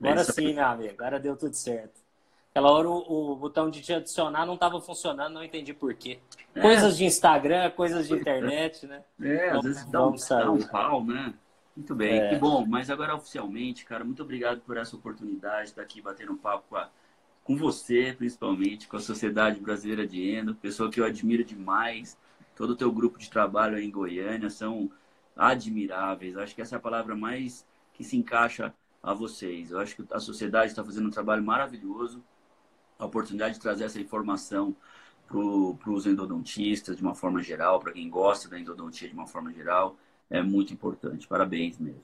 Agora sim, meu amigo. Agora deu tudo certo. Aquela hora o, o botão de te adicionar não estava funcionando, não entendi por quê. É. Coisas de Instagram, coisas de internet, né? É, às vezes dá um, dá um pau, né? Muito bem, é. que bom. Mas agora oficialmente, cara, muito obrigado por essa oportunidade de estar aqui batendo um papo com, a, com você, principalmente, com a Sociedade Brasileira de Endo, pessoa que eu admiro demais. Todo o teu grupo de trabalho aí em Goiânia são admiráveis. Acho que essa é a palavra mais que se encaixa a vocês. Eu acho que a sociedade está fazendo um trabalho maravilhoso a oportunidade de trazer essa informação para os endodontistas de uma forma geral, para quem gosta da endodontia de uma forma geral, é muito importante. Parabéns mesmo.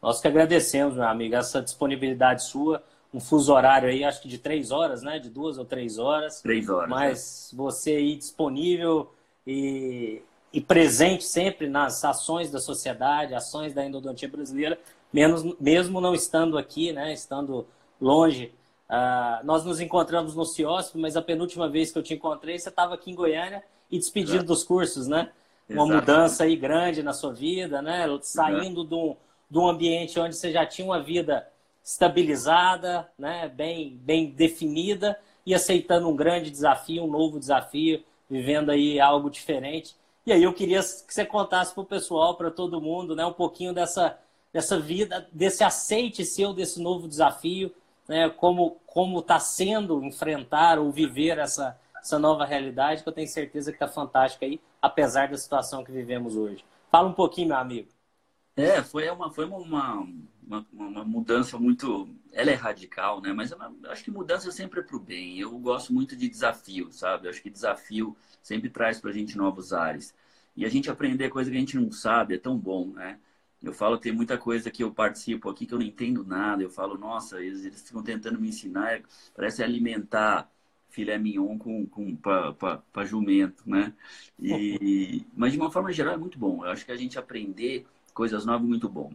Nós que agradecemos, meu amigo, essa disponibilidade sua, um fuso horário aí, acho que de três horas, né? De duas ou três horas. Três horas. Mas é. você aí disponível e, e presente sempre nas ações da sociedade, ações da endodontia brasileira, menos, mesmo não estando aqui, né? Estando longe Uh, nós nos encontramos no CIOSP, mas a penúltima vez que eu te encontrei, você estava aqui em Goiânia e despedindo Exato. dos cursos, né? Uma Exato. mudança aí grande na sua vida, né? Saindo de um, de um ambiente onde você já tinha uma vida estabilizada, né? Bem, bem definida e aceitando um grande desafio, um novo desafio, vivendo aí algo diferente. E aí eu queria que você contasse para o pessoal, para todo mundo, né? Um pouquinho dessa, dessa vida, desse aceite seu desse novo desafio né, como está sendo enfrentar ou viver essa, essa nova realidade, que eu tenho certeza que está fantástica aí, apesar da situação que vivemos hoje. Fala um pouquinho, meu amigo. É, foi uma, foi uma, uma, uma mudança muito. Ela é radical, né? Mas eu acho que mudança sempre é para o bem. Eu gosto muito de desafio, sabe? Eu acho que desafio sempre traz para a gente novos ares. E a gente aprender coisa que a gente não sabe é tão bom, né? Eu falo, tem muita coisa que eu participo aqui que eu não entendo nada. Eu falo, nossa, eles, eles ficam tentando me ensinar, parece alimentar filé mignon com, com para jumento, né? E, mas de uma forma geral é muito bom. Eu acho que a gente aprender coisas novas é muito bom.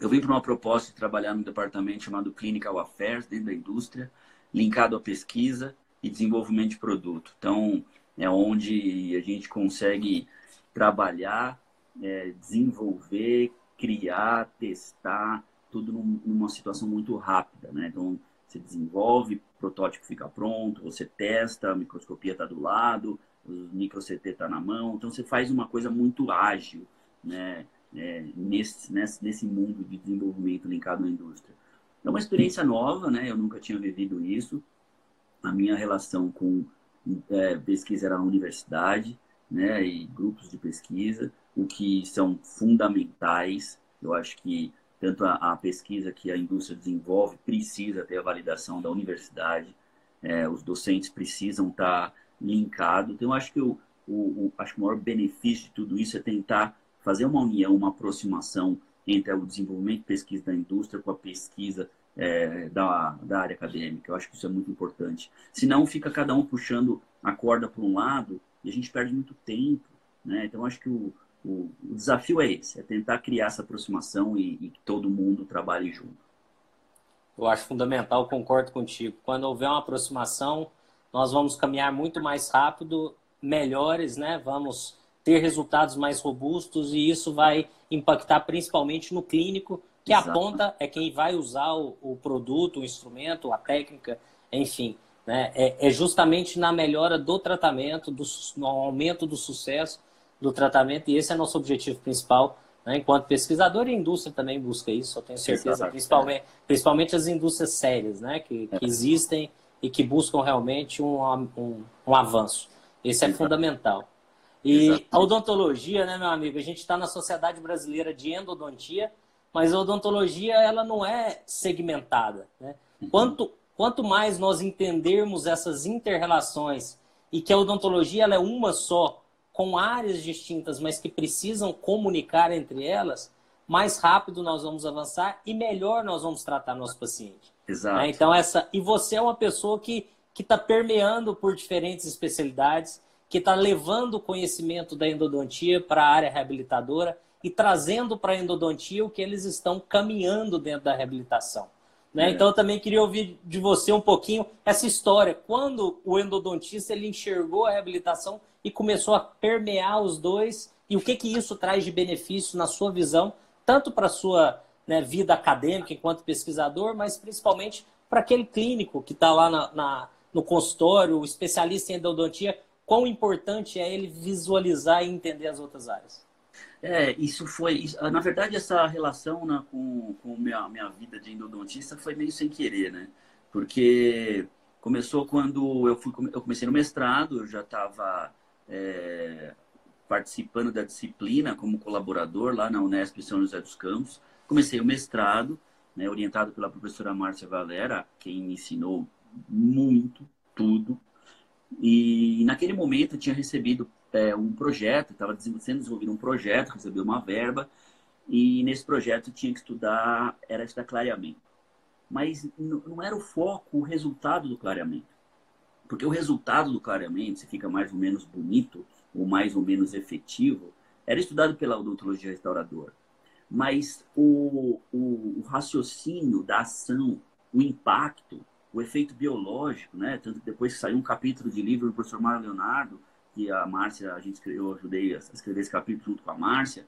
Eu vim para uma proposta de trabalhar num departamento chamado Clinical Affairs, dentro da indústria, linkado à pesquisa e desenvolvimento de produto. Então, é onde a gente consegue trabalhar, é, desenvolver, criar, testar, tudo num, numa situação muito rápida, né? Então, você desenvolve, protótipo fica pronto, você testa, a microscopia está do lado, o micro CT está na mão, então você faz uma coisa muito ágil, né? É, nesse, nesse, nesse mundo de desenvolvimento linkado à indústria. É uma experiência nova, né? Eu nunca tinha vivido isso. A minha relação com é, pesquisa era na universidade, né? E grupos de pesquisa o que são fundamentais. Eu acho que tanto a, a pesquisa que a indústria desenvolve precisa ter a validação da universidade, é, os docentes precisam estar linkados. Então, eu acho que o, o, o, acho que o maior benefício de tudo isso é tentar fazer uma união, uma aproximação entre o desenvolvimento e pesquisa da indústria com a pesquisa é, da, da área acadêmica. Eu acho que isso é muito importante. Senão, fica cada um puxando a corda para um lado e a gente perde muito tempo. Né? Então, acho que o, o, o desafio é esse, é tentar criar essa aproximação e, e que todo mundo trabalhe junto. Eu acho fundamental, concordo contigo. Quando houver uma aproximação, nós vamos caminhar muito mais rápido, melhores, né? Vamos ter resultados mais robustos e isso vai impactar principalmente no clínico, que Exato. a ponta é quem vai usar o, o, produto, o instrumento, a técnica, enfim. Né? É, é justamente na melhora do tratamento, do, no aumento do sucesso, do tratamento, e esse é nosso objetivo principal. Né? Enquanto pesquisador e indústria também busca isso, eu tenho certeza, principalmente, principalmente as indústrias sérias, né? que, que existem e que buscam realmente um, um, um avanço. Esse é fundamental. E a odontologia, né, meu amigo? A gente está na Sociedade Brasileira de Endodontia, mas a odontologia ela não é segmentada. Né? Uhum. Quanto, quanto mais nós entendermos essas interrelações e que a odontologia ela é uma só, com áreas distintas, mas que precisam comunicar entre elas, mais rápido nós vamos avançar e melhor nós vamos tratar nosso paciente. Exato. Né? Então essa e você é uma pessoa que que está permeando por diferentes especialidades, que está levando o conhecimento da endodontia para a área reabilitadora e trazendo para a endodontia o que eles estão caminhando dentro da reabilitação. Né? É. Então eu também queria ouvir de você um pouquinho essa história. Quando o endodontista ele enxergou a reabilitação e começou a permear os dois e o que, que isso traz de benefício na sua visão, tanto para a sua né, vida acadêmica enquanto pesquisador, mas principalmente para aquele clínico que está lá na, na, no consultório, o especialista em endodontia, quão importante é ele visualizar e entender as outras áreas? É, isso foi. Na verdade, essa relação né, com, com minha, minha vida de endodontista foi meio sem querer, né? Porque começou quando eu, fui, eu comecei no mestrado, eu já estava é, participando da disciplina como colaborador lá na Unesp São José dos Campos. Comecei o mestrado, né, orientado pela professora Márcia Valera, quem me ensinou muito, tudo. E naquele momento eu tinha recebido é, um projeto, estava sendo desenvolvido um projeto, recebi uma verba, e nesse projeto tinha que estudar, era estudar clareamento. Mas não era o foco o resultado do clareamento. Porque o resultado do clareamento, se fica mais ou menos bonito, ou mais ou menos efetivo, era estudado pela odontologia restauradora. Mas o, o, o raciocínio da ação, o impacto, o efeito biológico, né? Tanto que depois que saiu um capítulo de livro do professor Mário Leonardo, que a Márcia, a gente escreveu, eu ajudei a escrever esse capítulo junto com a Márcia,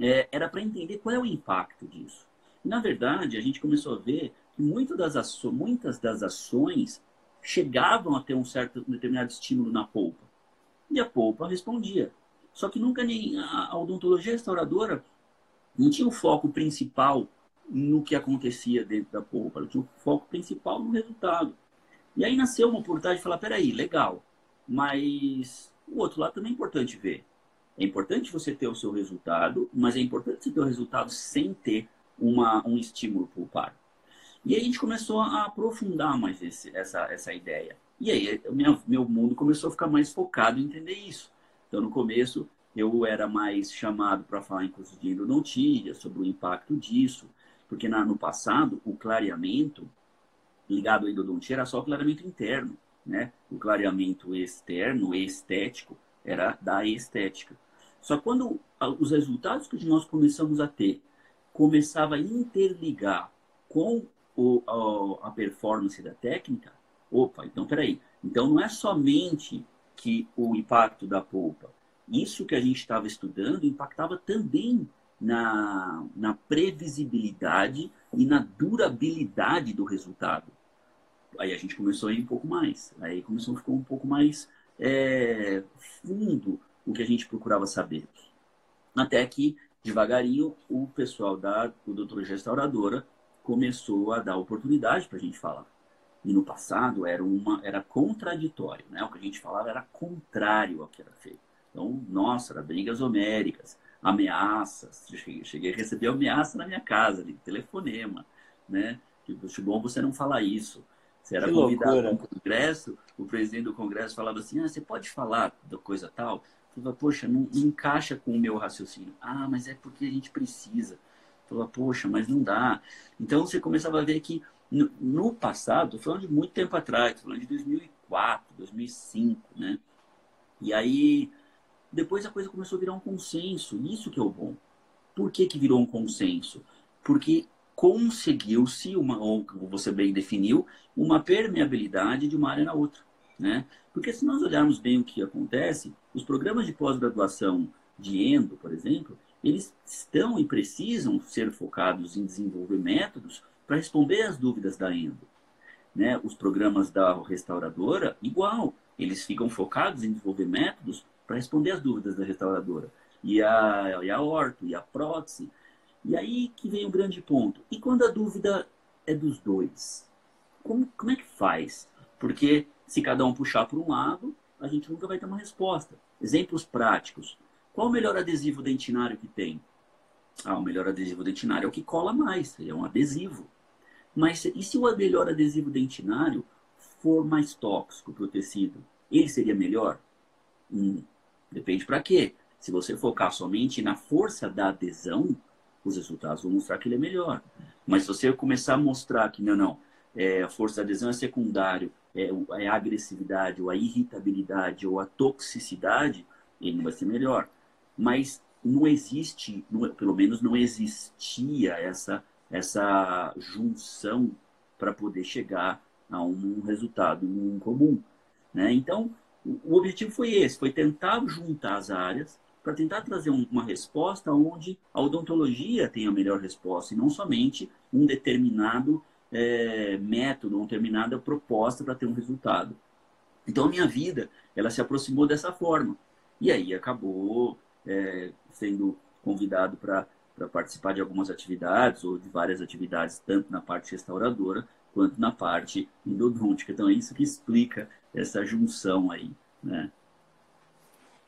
é, era para entender qual é o impacto disso. Na verdade, a gente começou a ver que muitas das, aço, muitas das ações chegavam a ter um certo um determinado estímulo na polpa. E a polpa respondia. Só que nunca nem a, a odontologia restauradora não tinha o foco principal no que acontecia dentro da polpa, ela tinha o foco principal no resultado. E aí nasceu uma oportunidade de falar, peraí, legal, mas o outro lado também é importante ver. É importante você ter o seu resultado, mas é importante você ter o resultado sem ter uma, um estímulo pulpar. E aí a gente começou a aprofundar mais esse, essa, essa ideia. E aí minha, meu mundo começou a ficar mais focado em entender isso. Então, no começo, eu era mais chamado para falar em cursos de endodontia, sobre o impacto disso, porque na, no passado, o clareamento ligado à endodontia era só o clareamento interno, né? O clareamento externo, estético, era da estética. Só quando os resultados que nós começamos a ter começava a interligar com o, a, a performance da técnica, opa, então peraí. Então não é somente que o impacto da polpa, isso que a gente estava estudando impactava também na, na previsibilidade e na durabilidade do resultado. Aí a gente começou a ir um pouco mais. Aí começou a ficar um pouco mais é, fundo o que a gente procurava saber. Até que, devagarinho, o pessoal da odontologia restauradora começou a dar oportunidade para a gente falar. E no passado era, uma, era contraditório, né? O que a gente falava era contrário ao que era feito. Então, nossa, era brigas homéricas ameaças. Cheguei, cheguei a receber ameaça na minha casa, ali, telefonema, né? Tipo, bom você não falar isso. Você era que convidado para um congresso, o presidente do congresso falava assim, ah, você pode falar da coisa tal? Eu falava, poxa, não, não, encaixa com o meu raciocínio. Ah, mas é porque a gente precisa. Falava, poxa, mas não dá. Então você começava a ver que no, no passado, falando de muito tempo atrás, falando de 2004, 2005, né? E aí depois a coisa começou a virar um consenso. Isso que é o bom. Por que, que virou um consenso? Porque conseguiu-se, uma, ou você bem definiu, uma permeabilidade de uma área na outra. Né? Porque se nós olharmos bem o que acontece, os programas de pós-graduação de endo, por exemplo, eles estão e precisam ser focados em desenvolver métodos para responder às dúvidas da endo. Né? Os programas da restauradora, igual, eles ficam focados em desenvolver métodos para responder as dúvidas da restauradora. E a, e a orto, e a prótese. E aí que vem o grande ponto. E quando a dúvida é dos dois? Como, como é que faz? Porque se cada um puxar por um lado, a gente nunca vai ter uma resposta. Exemplos práticos. Qual o melhor adesivo dentinário que tem? Ah, o melhor adesivo dentinário é o que cola mais, é um adesivo. Mas e se o melhor adesivo dentinário for mais tóxico para o tecido? Ele seria melhor? Hum, Depende para quê? Se você focar somente na força da adesão, os resultados vão mostrar que ele é melhor. Mas se você começar a mostrar que não, não, é, a força da adesão é secundário, é, é a agressividade, ou a irritabilidade, ou a toxicidade, ele não vai ser melhor. Mas não existe, não, pelo menos não existia essa, essa junção para poder chegar a um resultado comum. Né? Então, o objetivo foi esse, foi tentar juntar as áreas para tentar trazer uma resposta onde a odontologia tem a melhor resposta e não somente um determinado é, método, uma determinada proposta para ter um resultado. Então a minha vida ela se aproximou dessa forma e aí acabou é, sendo convidado para participar de algumas atividades ou de várias atividades tanto na parte restauradora quanto na parte endodôntica. Então é isso que explica essa junção aí, né?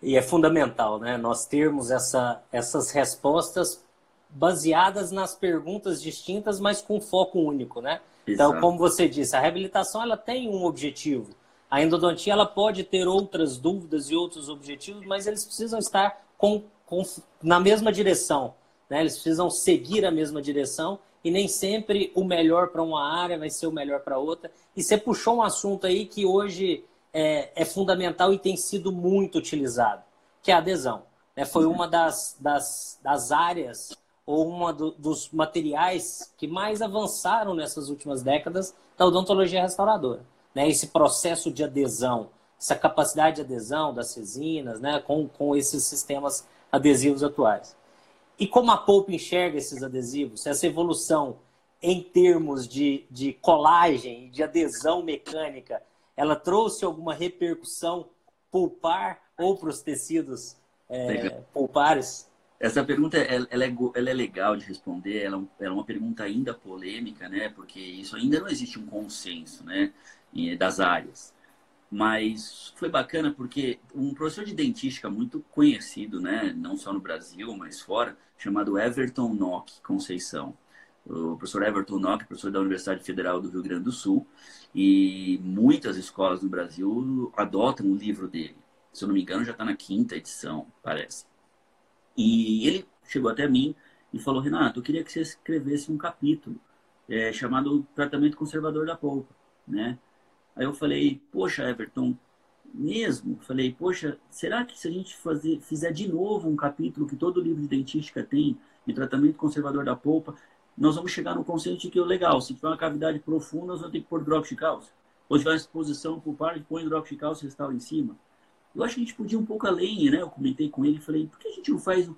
E é fundamental, né? Nós termos essa, essas respostas baseadas nas perguntas distintas, mas com foco único, né? Então, Exato. Então, como você disse, a reabilitação ela tem um objetivo. A endodontia ela pode ter outras dúvidas e outros objetivos, mas eles precisam estar com, com, na mesma direção. Né? Eles precisam seguir a mesma direção e nem sempre o melhor para uma área vai ser o melhor para outra. E você puxou um assunto aí que hoje é, é fundamental e tem sido muito utilizado, que é a adesão. Né? Foi uma das, das, das áreas ou uma do, dos materiais que mais avançaram nessas últimas décadas da odontologia restauradora. Né? Esse processo de adesão, essa capacidade de adesão das resinas, né? com, com esses sistemas adesivos atuais. E como a Poupa enxerga esses adesivos, essa evolução em termos de, de colagem, de adesão mecânica, ela trouxe alguma repercussão pulpar ou para os tecidos é, pulpares? Essa pergunta ela, ela, é, ela é legal de responder, ela, é ela é uma pergunta ainda polêmica, né? Porque isso ainda não existe um consenso, né? Das áreas. Mas foi bacana porque um professor de dentística muito conhecido, né? Não só no Brasil, mas fora, chamado Everton Nock Conceição o professor Everton Nock, professor da Universidade Federal do Rio Grande do Sul, e muitas escolas no Brasil adotam o livro dele. Se eu não me engano, já está na quinta edição, parece. E ele chegou até mim e falou: Renato, eu queria que você escrevesse um capítulo é, chamado Tratamento Conservador da Polpa, né? Aí eu falei: Poxa, Everton, mesmo? Falei: Poxa, será que se a gente fazer, fizer de novo um capítulo que todo livro de dentística tem de tratamento conservador da polpa, nós vamos chegar no consenso de que, legal, se tiver uma cavidade profunda, nós vamos ter que pôr drop de cálcio. Ou tiver uma exposição pulpar, põe drop de cálcio e restaura em cima. Eu acho que a gente podia ir um pouco além, né? Eu comentei com ele falei, por que a gente não faz o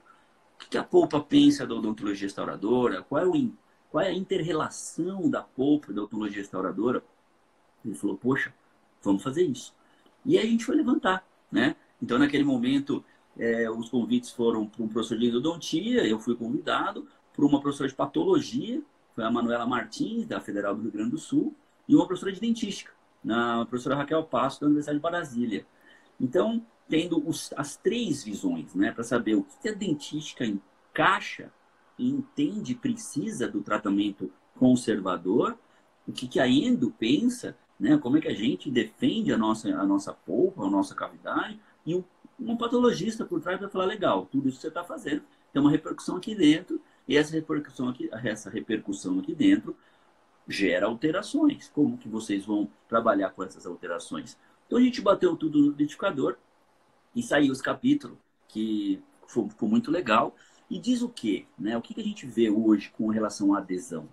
que a polpa pensa da odontologia restauradora? Qual é, o, qual é a inter-relação da polpa da odontologia restauradora? Ele falou, poxa, vamos fazer isso. E a gente foi levantar, né? Então, naquele momento, é, os convites foram para um professor de endodontia, eu fui convidado, por uma professora de patologia, foi a Manuela Martins, da Federal do Rio Grande do Sul, e uma professora de dentística, a professora Raquel Passo, da Universidade de Brasília. Então, tendo os, as três visões, né, para saber o que a dentística encaixa e entende, precisa do tratamento conservador, o que, que a endo pensa, né, como é que a gente defende a nossa, a nossa polpa, a nossa cavidade, e um, um patologista por trás vai falar, legal, tudo isso que você está fazendo tem uma repercussão aqui dentro, e essa repercussão aqui, essa repercussão aqui dentro gera alterações. Como que vocês vão trabalhar com essas alterações? Então a gente bateu tudo no identificador e saiu os capítulos, que ficou muito legal. E diz o quê? Né? O que, que a gente vê hoje com relação à adesão?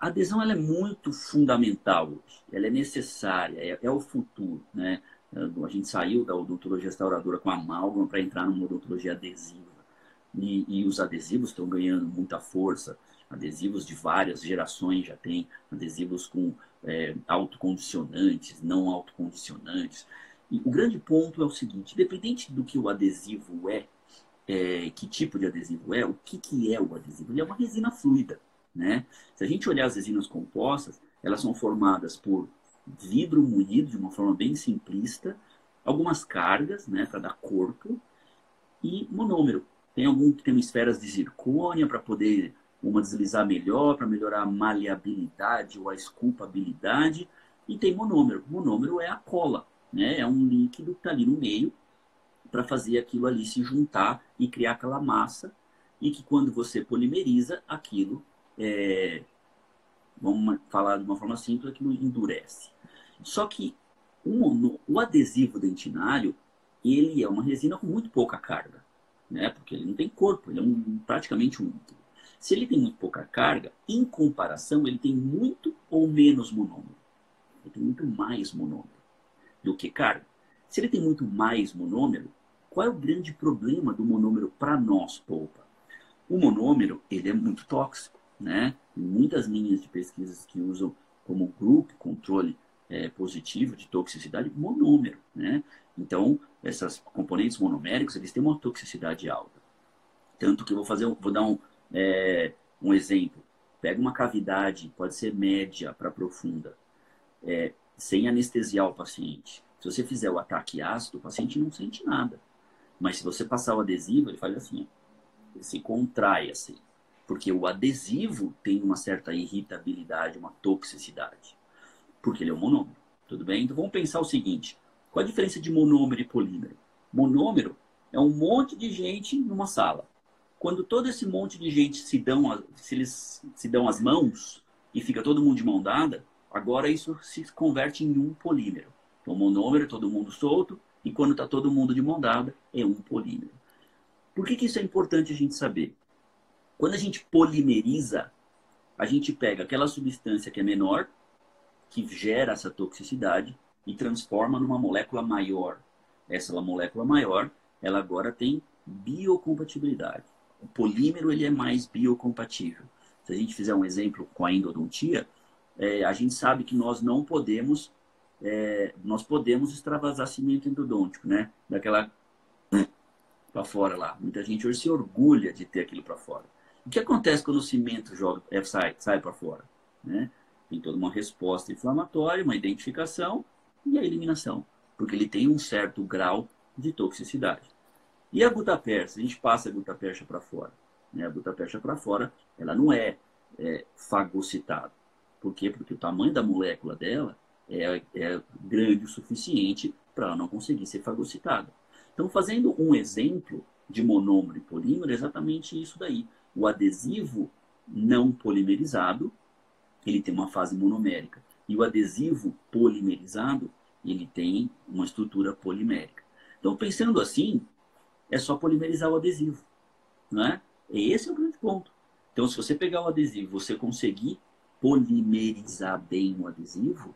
A adesão ela é muito fundamental ela é necessária, é, é o futuro. Né? A gente saiu da odontologia restauradora com amálgama para entrar numa odontologia adesiva e, e os adesivos estão ganhando muita força. Adesivos de várias gerações já tem, adesivos com é, autocondicionantes, não autocondicionantes. E o grande ponto é o seguinte: independente do que o adesivo é, é, que tipo de adesivo é, o que, que é o adesivo? Ele é uma resina fluida. Né? Se a gente olhar as resinas compostas, elas são formadas por vidro moído de uma forma bem simplista, algumas cargas né, para dar corpo e monômero. Tem algum que tem esferas de zircônia para poder uma deslizar melhor, para melhorar a maleabilidade ou a esculpabilidade. E tem monômero. Monômero é a cola, né? É um líquido que está ali no meio para fazer aquilo ali se juntar e criar aquela massa. E que quando você polimeriza, aquilo, é... vamos falar de uma forma simples, aquilo endurece. Só que o, o adesivo dentinário, ele é uma resina com muito pouca carga né? Porque ele não tem corpo, ele é um, praticamente um líquido. Se ele tem muito pouca carga, em comparação, ele tem muito ou menos monômero. Ele tem muito mais monômero do que carga. Se ele tem muito mais monômero, qual é o grande problema do monômero para nós, polpa? O monômero, ele é muito tóxico, né? Muitas linhas de pesquisas que usam como grupo controle é, positivo de toxicidade monômero, né? Então, essas componentes monoméricos, eles têm uma toxicidade alta. Tanto que eu vou fazer, vou dar um, é, um exemplo. Pega uma cavidade, pode ser média para profunda, é, sem anestesiar o paciente. Se você fizer o ataque ácido, o paciente não sente nada. Mas se você passar o adesivo, ele faz assim, ele se contrai assim. Porque o adesivo tem uma certa irritabilidade, uma toxicidade. Porque ele é um monômero. Tudo bem? Então vamos pensar o seguinte: qual a diferença de monômero e polímero? Monômero é um monte de gente numa sala. Quando todo esse monte de gente se dão, se eles se dão as mãos e fica todo mundo de mão dada, agora isso se converte em um polímero. Então, monômero, todo mundo solto, e quando está todo mundo de mão dada, é um polímero. Por que, que isso é importante a gente saber? Quando a gente polimeriza, a gente pega aquela substância que é menor, que gera essa toxicidade, e transforma numa molécula maior. Essa molécula maior, ela agora tem biocompatibilidade. O polímero ele é mais biocompatível. Se a gente fizer um exemplo com a endodontia, é, a gente sabe que nós não podemos é, nós podemos extravasar cimento endodôntico, né? Daquela para fora lá. Muita gente hoje se orgulha de ter aquilo para fora. O que acontece quando o cimento joga, é, sai, sai para fora? Né? Tem toda uma resposta inflamatória, uma identificação e a eliminação, porque ele tem um certo grau de toxicidade. E a gutapercha, a gente passa a gutapercha para fora. Né? A gutapercha para fora, ela não é, é fagocitada. Por quê? Porque o tamanho da molécula dela é, é grande o suficiente para ela não conseguir ser fagocitada. Então, fazendo um exemplo de monômero e polímero, é exatamente isso daí. O adesivo não polimerizado, ele tem uma fase monomérica. E o adesivo polimerizado, ele tem uma estrutura polimérica. Então, pensando assim, é só polimerizar o adesivo. Né? Esse é o grande ponto. Então, se você pegar o adesivo você conseguir polimerizar bem o adesivo,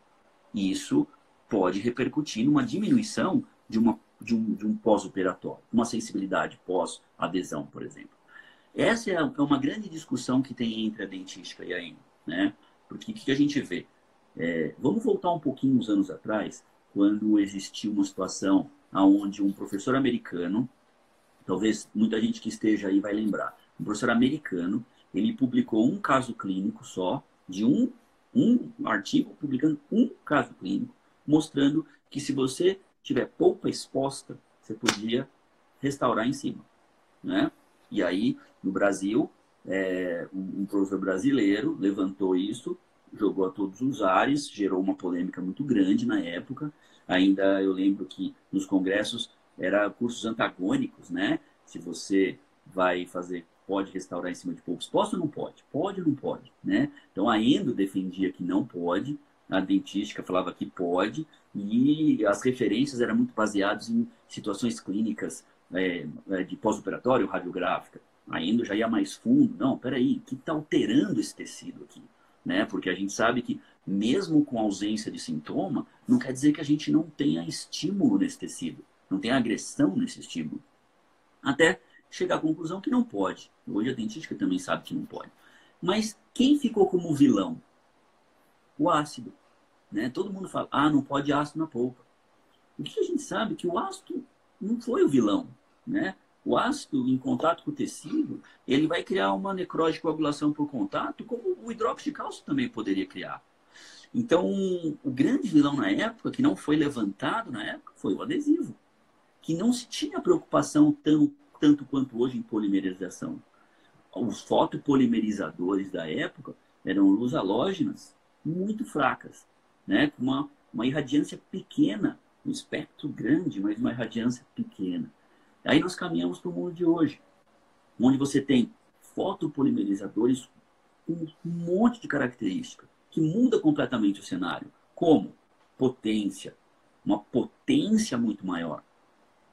isso pode repercutir numa diminuição de, uma, de um, de um pós-operatório, uma sensibilidade pós-adesão, por exemplo. Essa é, é uma grande discussão que tem entre a dentística e a endo, né? Porque o que a gente vê? É, vamos voltar um pouquinho uns anos atrás, quando existiu uma situação onde um professor americano talvez muita gente que esteja aí vai lembrar. Um professor americano, ele publicou um caso clínico só, de um, um artigo publicando um caso clínico, mostrando que se você tiver polpa exposta, você podia restaurar em cima. Né? E aí, no Brasil, é, um professor brasileiro levantou isso, jogou a todos os ares, gerou uma polêmica muito grande na época. Ainda eu lembro que nos congressos era cursos antagônicos, né? Se você vai fazer, pode restaurar em cima de poucos postos ou não pode? Pode ou não pode, né? Então a Endo defendia que não pode, a dentística falava que pode, e as referências eram muito baseadas em situações clínicas é, é de pós-operatório radiográfica. A Endo já ia mais fundo. Não, peraí, o que está alterando esse tecido aqui? Né? Porque a gente sabe que mesmo com ausência de sintoma, não quer dizer que a gente não tenha estímulo nesse tecido não tem agressão nesse estímulo. Até chegar à conclusão que não pode. Hoje a dentística também sabe que não pode. Mas quem ficou como vilão? O ácido. Né? Todo mundo fala, ah, não pode ácido na polpa. O que a gente sabe é que o ácido não foi o vilão. Né? O ácido, em contato com o tecido, ele vai criar uma necrose de coagulação por contato, como o hidróxido de cálcio também poderia criar. Então, o grande vilão na época, que não foi levantado na época, foi o adesivo que não se tinha preocupação tão, tanto quanto hoje em polimerização. Os fotopolimerizadores da época eram luz halógenas muito fracas, né? com uma, uma irradiância pequena, um espectro grande, mas uma irradiância pequena. Aí nós caminhamos para o mundo de hoje, onde você tem fotopolimerizadores com um monte de características que muda completamente o cenário, como potência, uma potência muito maior,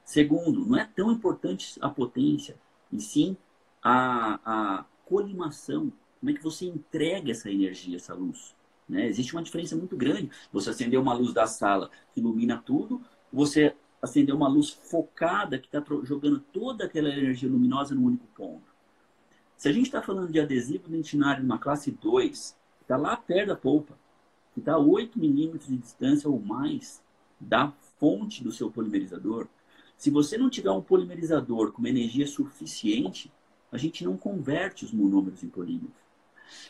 Segundo, não é tão importante a potência, e sim a, a colimação. Como é que você entrega essa energia, essa luz? Né? Existe uma diferença muito grande. Você acender uma luz da sala que ilumina tudo, você acender uma luz focada que está jogando toda aquela energia luminosa no único ponto. Se a gente está falando de adesivo dentinário numa classe 2, que está lá perto da polpa, que está a 8 milímetros de distância ou mais da fonte do seu polimerizador, se você não tiver um polimerizador com uma energia suficiente, a gente não converte os monômeros em polímeros.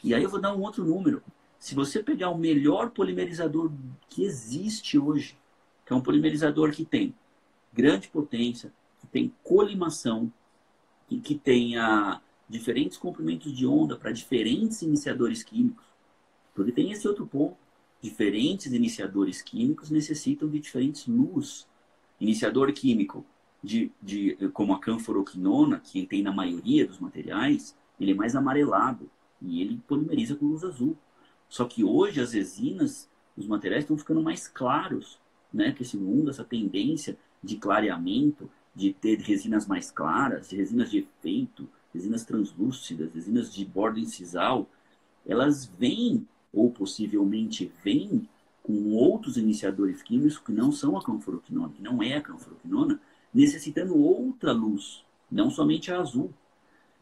E aí eu vou dar um outro número. Se você pegar o melhor polimerizador que existe hoje, que é um polimerizador que tem grande potência, que tem colimação, que, que tenha diferentes comprimentos de onda para diferentes iniciadores químicos, porque tem esse outro ponto. Diferentes iniciadores químicos necessitam de diferentes luz. Iniciador químico de, de, como a canforoquinona, que tem na maioria dos materiais, ele é mais amarelado e ele polimeriza com luz azul. Só que hoje as resinas, os materiais estão ficando mais claros, né? Que esse mundo, essa tendência de clareamento, de ter resinas mais claras, resinas de efeito, resinas translúcidas, resinas de borda incisal, elas vêm ou possivelmente vêm com outros iniciadores químicos que não são a canforoquinona, que não é a canforoquinona, necessitando outra luz, não somente a azul.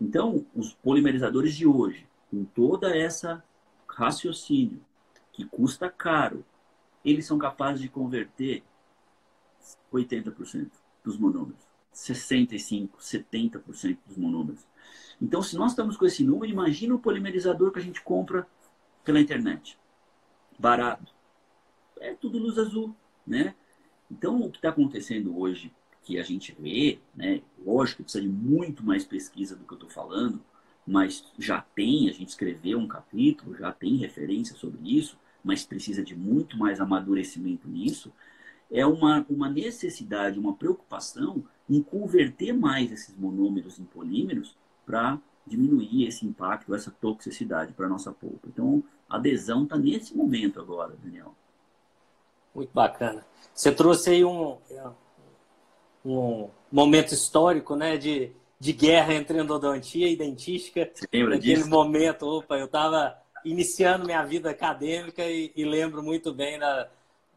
Então, os polimerizadores de hoje, com toda essa raciocínio que custa caro, eles são capazes de converter 80% dos monômeros, 65%, 70% dos monômeros. Então, se nós estamos com esse número, imagina o polimerizador que a gente compra pela internet. Barato. É tudo luz azul, né? Então, o que está acontecendo hoje, que a gente vê, né? Lógico que precisa de muito mais pesquisa do que eu estou falando, mas já tem, a gente escreveu um capítulo, já tem referência sobre isso, mas precisa de muito mais amadurecimento nisso, é uma, uma necessidade, uma preocupação em converter mais esses monômeros em polímeros para diminuir esse impacto, essa toxicidade para a nossa polpa. Então, a adesão está nesse momento agora, Daniel. Muito bacana. Você trouxe aí um, um momento histórico, né, de, de guerra entre endodontia e dentística. Você lembra Naquele disso? momento, opa, eu estava iniciando minha vida acadêmica e, e lembro muito bem da,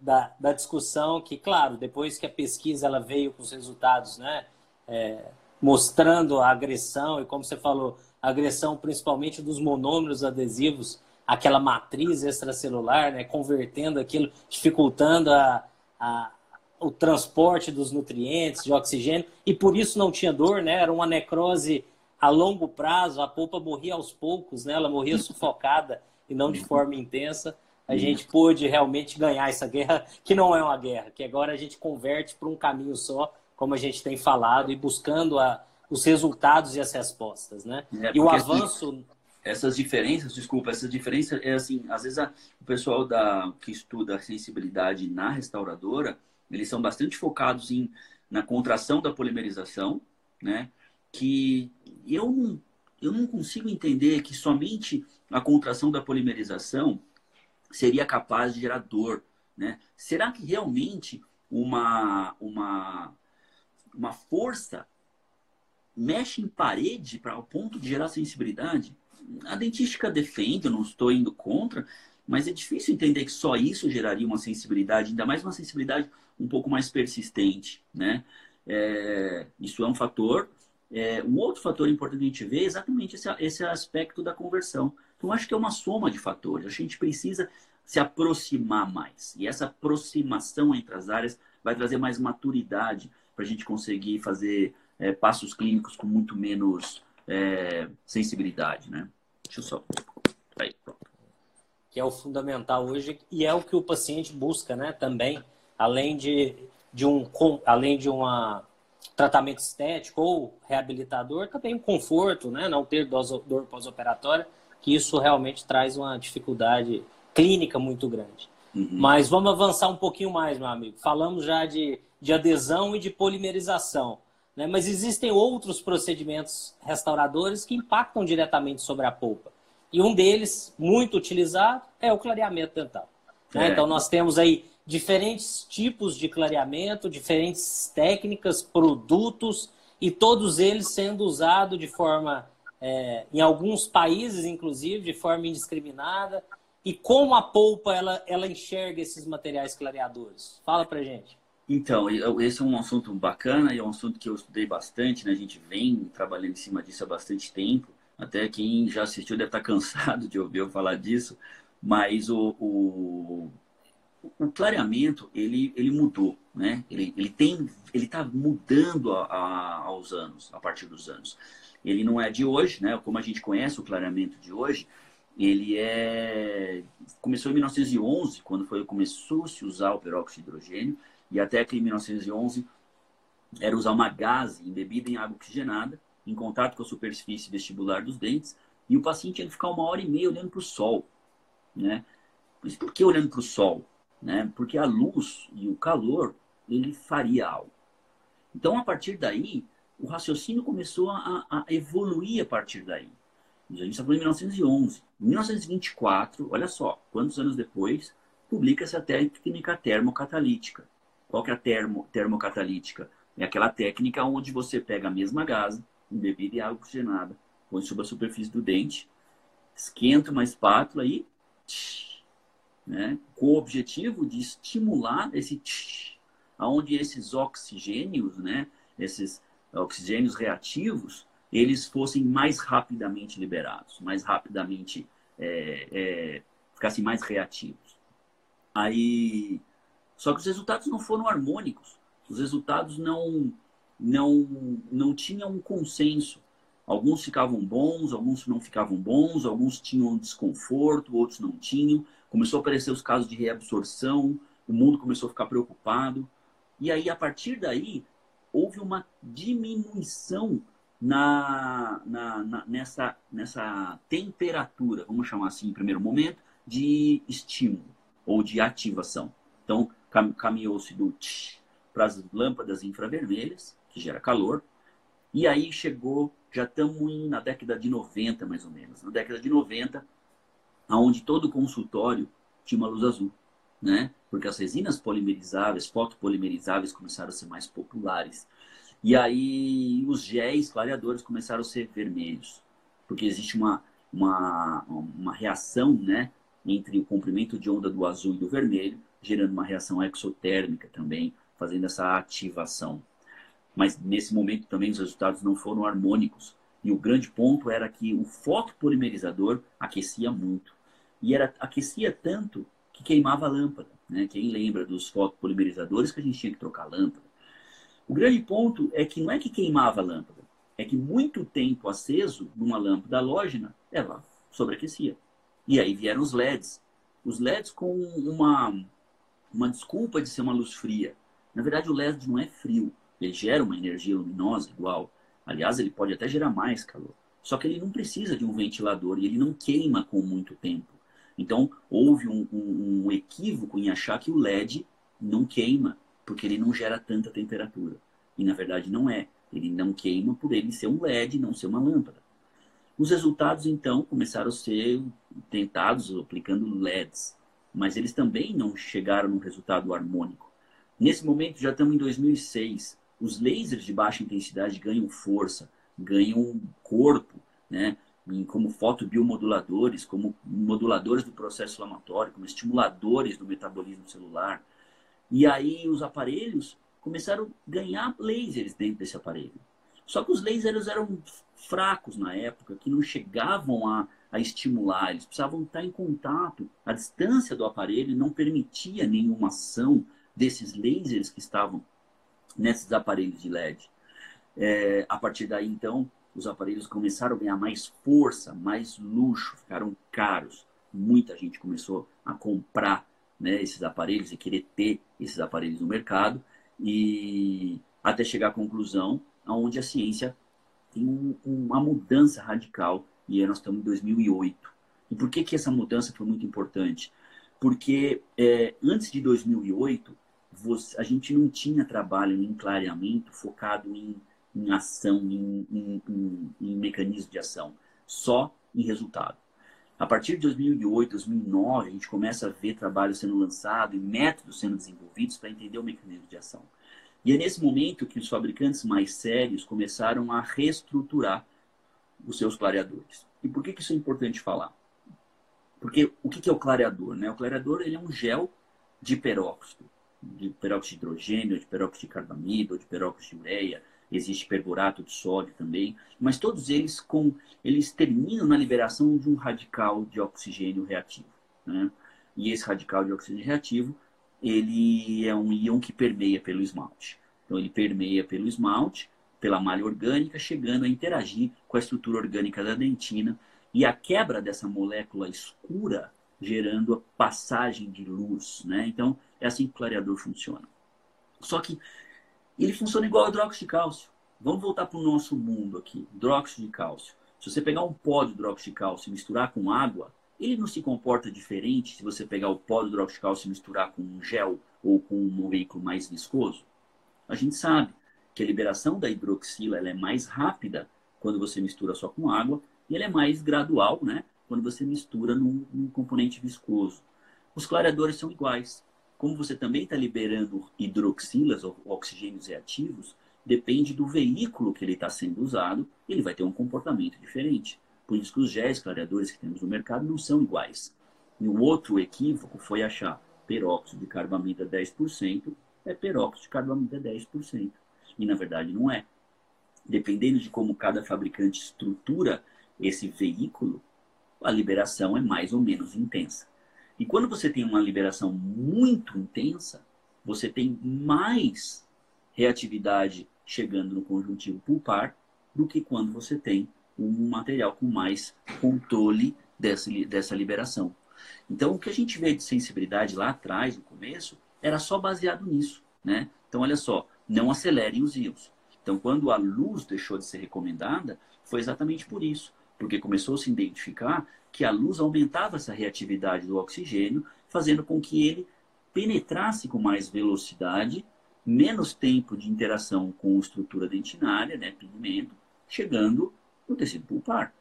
da, da, discussão que, claro, depois que a pesquisa ela veio com os resultados, né, é, mostrando a agressão e, como você falou, a agressão principalmente dos monômeros adesivos, aquela matriz extracelular, né, convertendo aquilo, dificultando a, a, o transporte dos nutrientes, de oxigênio, e por isso não tinha dor, né? Era uma necrose a longo prazo, a polpa morria aos poucos, né? Ela morria sufocada e não de forma intensa. A gente pôde realmente ganhar essa guerra, que não é uma guerra, que agora a gente converte para um caminho só, como a gente tem falado, e buscando a, os resultados e as respostas, né? É, e o avanço... Essas diferenças, desculpa, essas diferenças é assim, às vezes a, o pessoal da, que estuda a sensibilidade na restauradora, eles são bastante focados em, na contração da polimerização, né? Que eu não, eu não consigo entender que somente a contração da polimerização seria capaz de gerar dor, né? Será que realmente uma, uma uma força mexe em parede para o ponto de gerar sensibilidade? A dentística defende, eu não estou indo contra, mas é difícil entender que só isso geraria uma sensibilidade, ainda mais uma sensibilidade um pouco mais persistente, né? É, isso é um fator. É, um outro fator importante a gente vê é exatamente esse, esse aspecto da conversão. Então, acho que é uma soma de fatores. A gente precisa se aproximar mais. E essa aproximação entre as áreas vai trazer mais maturidade para a gente conseguir fazer é, passos clínicos com muito menos é, sensibilidade, né? Deixa eu só. Aí, pronto. Que é o fundamental hoje e é o que o paciente busca, né? Também, além de, de um além de uma tratamento estético ou reabilitador, também conforto, né? Não ter dor pós-operatória, que isso realmente traz uma dificuldade clínica muito grande. Uhum. Mas vamos avançar um pouquinho mais, meu amigo. Falamos já de de adesão e de polimerização. Né? Mas existem outros procedimentos restauradores que impactam diretamente sobre a polpa. E um deles, muito utilizado, é o clareamento dental. Né? É. Então, nós temos aí diferentes tipos de clareamento, diferentes técnicas, produtos, e todos eles sendo usados de forma, é, em alguns países, inclusive, de forma indiscriminada. E como a polpa ela, ela enxerga esses materiais clareadores? Fala pra gente. Então, esse é um assunto bacana e é um assunto que eu estudei bastante, né? A gente vem trabalhando em cima disso há bastante tempo. Até quem já assistiu deve estar cansado de ouvir eu falar disso, mas o, o, o clareamento ele, ele mudou, né? Ele, ele tem ele está mudando a, a, aos anos, a partir dos anos. Ele não é de hoje, né? Como a gente conhece o clareamento de hoje, ele é começou em 1911, quando foi começou -se usar o peróxido de hidrogênio e até que em 1911 era usar uma gase embebida em água oxigenada, em contato com a superfície vestibular dos dentes, e o paciente tinha que ficar uma hora e meia olhando para o sol. Né? Mas por que olhando para o sol? Né? Porque a luz e o calor, ele faria algo. Então, a partir daí, o raciocínio começou a, a evoluir a partir daí. A gente está falando em 1911. Em 1924, olha só, quantos anos depois, publica-se a técnica termocatalítica. Qual que é a termo, termocatalítica? É aquela técnica onde você pega a mesma gase, embebida em água oxigenada, põe sobre a superfície do dente, esquenta uma espátula e né, com o objetivo de estimular esse aonde esses oxigênios, né, esses oxigênios reativos, eles fossem mais rapidamente liberados, mais rapidamente é, é, ficassem mais reativos. Aí só que os resultados não foram harmônicos. Os resultados não, não, não tinham um consenso. Alguns ficavam bons, alguns não ficavam bons, alguns tinham desconforto, outros não tinham. Começou a aparecer os casos de reabsorção, o mundo começou a ficar preocupado. E aí, a partir daí, houve uma diminuição na, na, na, nessa, nessa temperatura, vamos chamar assim em primeiro momento, de estímulo ou de ativação. Então, caminhou-se do para as lâmpadas infravermelhas, que gera calor, e aí chegou, já estamos na década de 90 mais ou menos, na década de 90, aonde todo consultório tinha uma luz azul, né? Porque as resinas polimerizáveis, fotopolimerizáveis começaram a ser mais populares. E aí os géis clareadores começaram a ser vermelhos, porque existe uma, uma, uma reação, né? Entre o comprimento de onda do azul e do vermelho, gerando uma reação exotérmica também, fazendo essa ativação. Mas nesse momento também os resultados não foram harmônicos. E o grande ponto era que o fotopolimerizador aquecia muito. E era aquecia tanto que queimava a lâmpada. Né? Quem lembra dos fotopolimerizadores que a gente tinha que trocar a lâmpada? O grande ponto é que não é que queimava a lâmpada, é que muito tempo aceso numa lâmpada halógena, ela sobreaquecia. E aí vieram os LEDs. Os LEDs com uma uma desculpa de ser uma luz fria. Na verdade, o LED não é frio. Ele gera uma energia luminosa igual. Aliás, ele pode até gerar mais calor. Só que ele não precisa de um ventilador e ele não queima com muito tempo. Então, houve um, um, um equívoco em achar que o LED não queima, porque ele não gera tanta temperatura. E na verdade não é. Ele não queima por ele ser um LED, não ser uma lâmpada. Os resultados, então, começaram a ser tentados aplicando LEDs mas eles também não chegaram num resultado harmônico. Nesse momento, já estamos em 2006, os lasers de baixa intensidade ganham força, ganham corpo, né? Como fotobiomoduladores, como moduladores do processo inflamatório, como estimuladores do metabolismo celular. E aí os aparelhos começaram a ganhar lasers dentro desse aparelho. Só que os lasers eram fracos na época, que não chegavam a a estimular, eles precisavam estar em contato. A distância do aparelho não permitia nenhuma ação desses lasers que estavam nesses aparelhos de LED. É, a partir daí, então, os aparelhos começaram a ganhar mais força, mais luxo, ficaram caros. Muita gente começou a comprar né, esses aparelhos e querer ter esses aparelhos no mercado e até chegar à conclusão onde a ciência tem um, uma mudança radical e nós estamos em 2008. E por que, que essa mudança foi muito importante? Porque é, antes de 2008, você, a gente não tinha trabalho em clareamento focado em, em ação, em, em, em, em mecanismo de ação, só em resultado. A partir de 2008, 2009, a gente começa a ver trabalho sendo lançado e métodos sendo desenvolvidos para entender o mecanismo de ação. E é nesse momento que os fabricantes mais sérios começaram a reestruturar os seus clareadores. E por que, que isso é importante falar? Porque o que, que é o clareador? Né? O clareador ele é um gel de peróxido. de peróxido de hidrogênio, de peróxido de carbamida, de peróxido de ureia, existe perborato de sódio também, mas todos eles com eles terminam na liberação de um radical de oxigênio reativo, né? E esse radical de oxigênio reativo, ele é um íon que permeia pelo esmalte. Então ele permeia pelo esmalte, pela malha orgânica, chegando a interagir com a estrutura orgânica da dentina e a quebra dessa molécula escura gerando a passagem de luz, né? Então é assim que o clareador funciona. Só que ele funciona igual hidróxido de cálcio. Vamos voltar para o nosso mundo aqui. Hidróxido de cálcio. Se você pegar um pó de hidróxido de cálcio e misturar com água, ele não se comporta diferente se você pegar o pó de hidróxido de cálcio e misturar com um gel ou com um veículo mais viscoso? A gente sabe que a liberação da hidroxila é mais rápida quando você mistura só com água e ela é mais gradual, né? Quando você mistura num, num componente viscoso. Os clareadores são iguais como você também está liberando hidroxilas ou oxigênios reativos, depende do veículo que ele está sendo usado, ele vai ter um comportamento diferente. Por isso que os géis clareadores que temos no mercado não são iguais. E o outro equívoco foi achar peróxido de carbamida 10% é peróxido de carbamida 10%. E na verdade não é. Dependendo de como cada fabricante estrutura esse veículo, a liberação é mais ou menos intensa. E quando você tem uma liberação muito intensa, você tem mais reatividade chegando no conjuntivo pulpar do que quando você tem um material com mais controle dessa, dessa liberação. Então, o que a gente vê de sensibilidade lá atrás, no começo, era só baseado nisso. Né? Então, olha só, não acelerem os íons. Então, quando a luz deixou de ser recomendada, foi exatamente por isso. Porque começou a se identificar que a luz aumentava essa reatividade do oxigênio, fazendo com que ele penetrasse com mais velocidade, menos tempo de interação com estrutura dentinária, né, pigmento, chegando no tecido pulpar.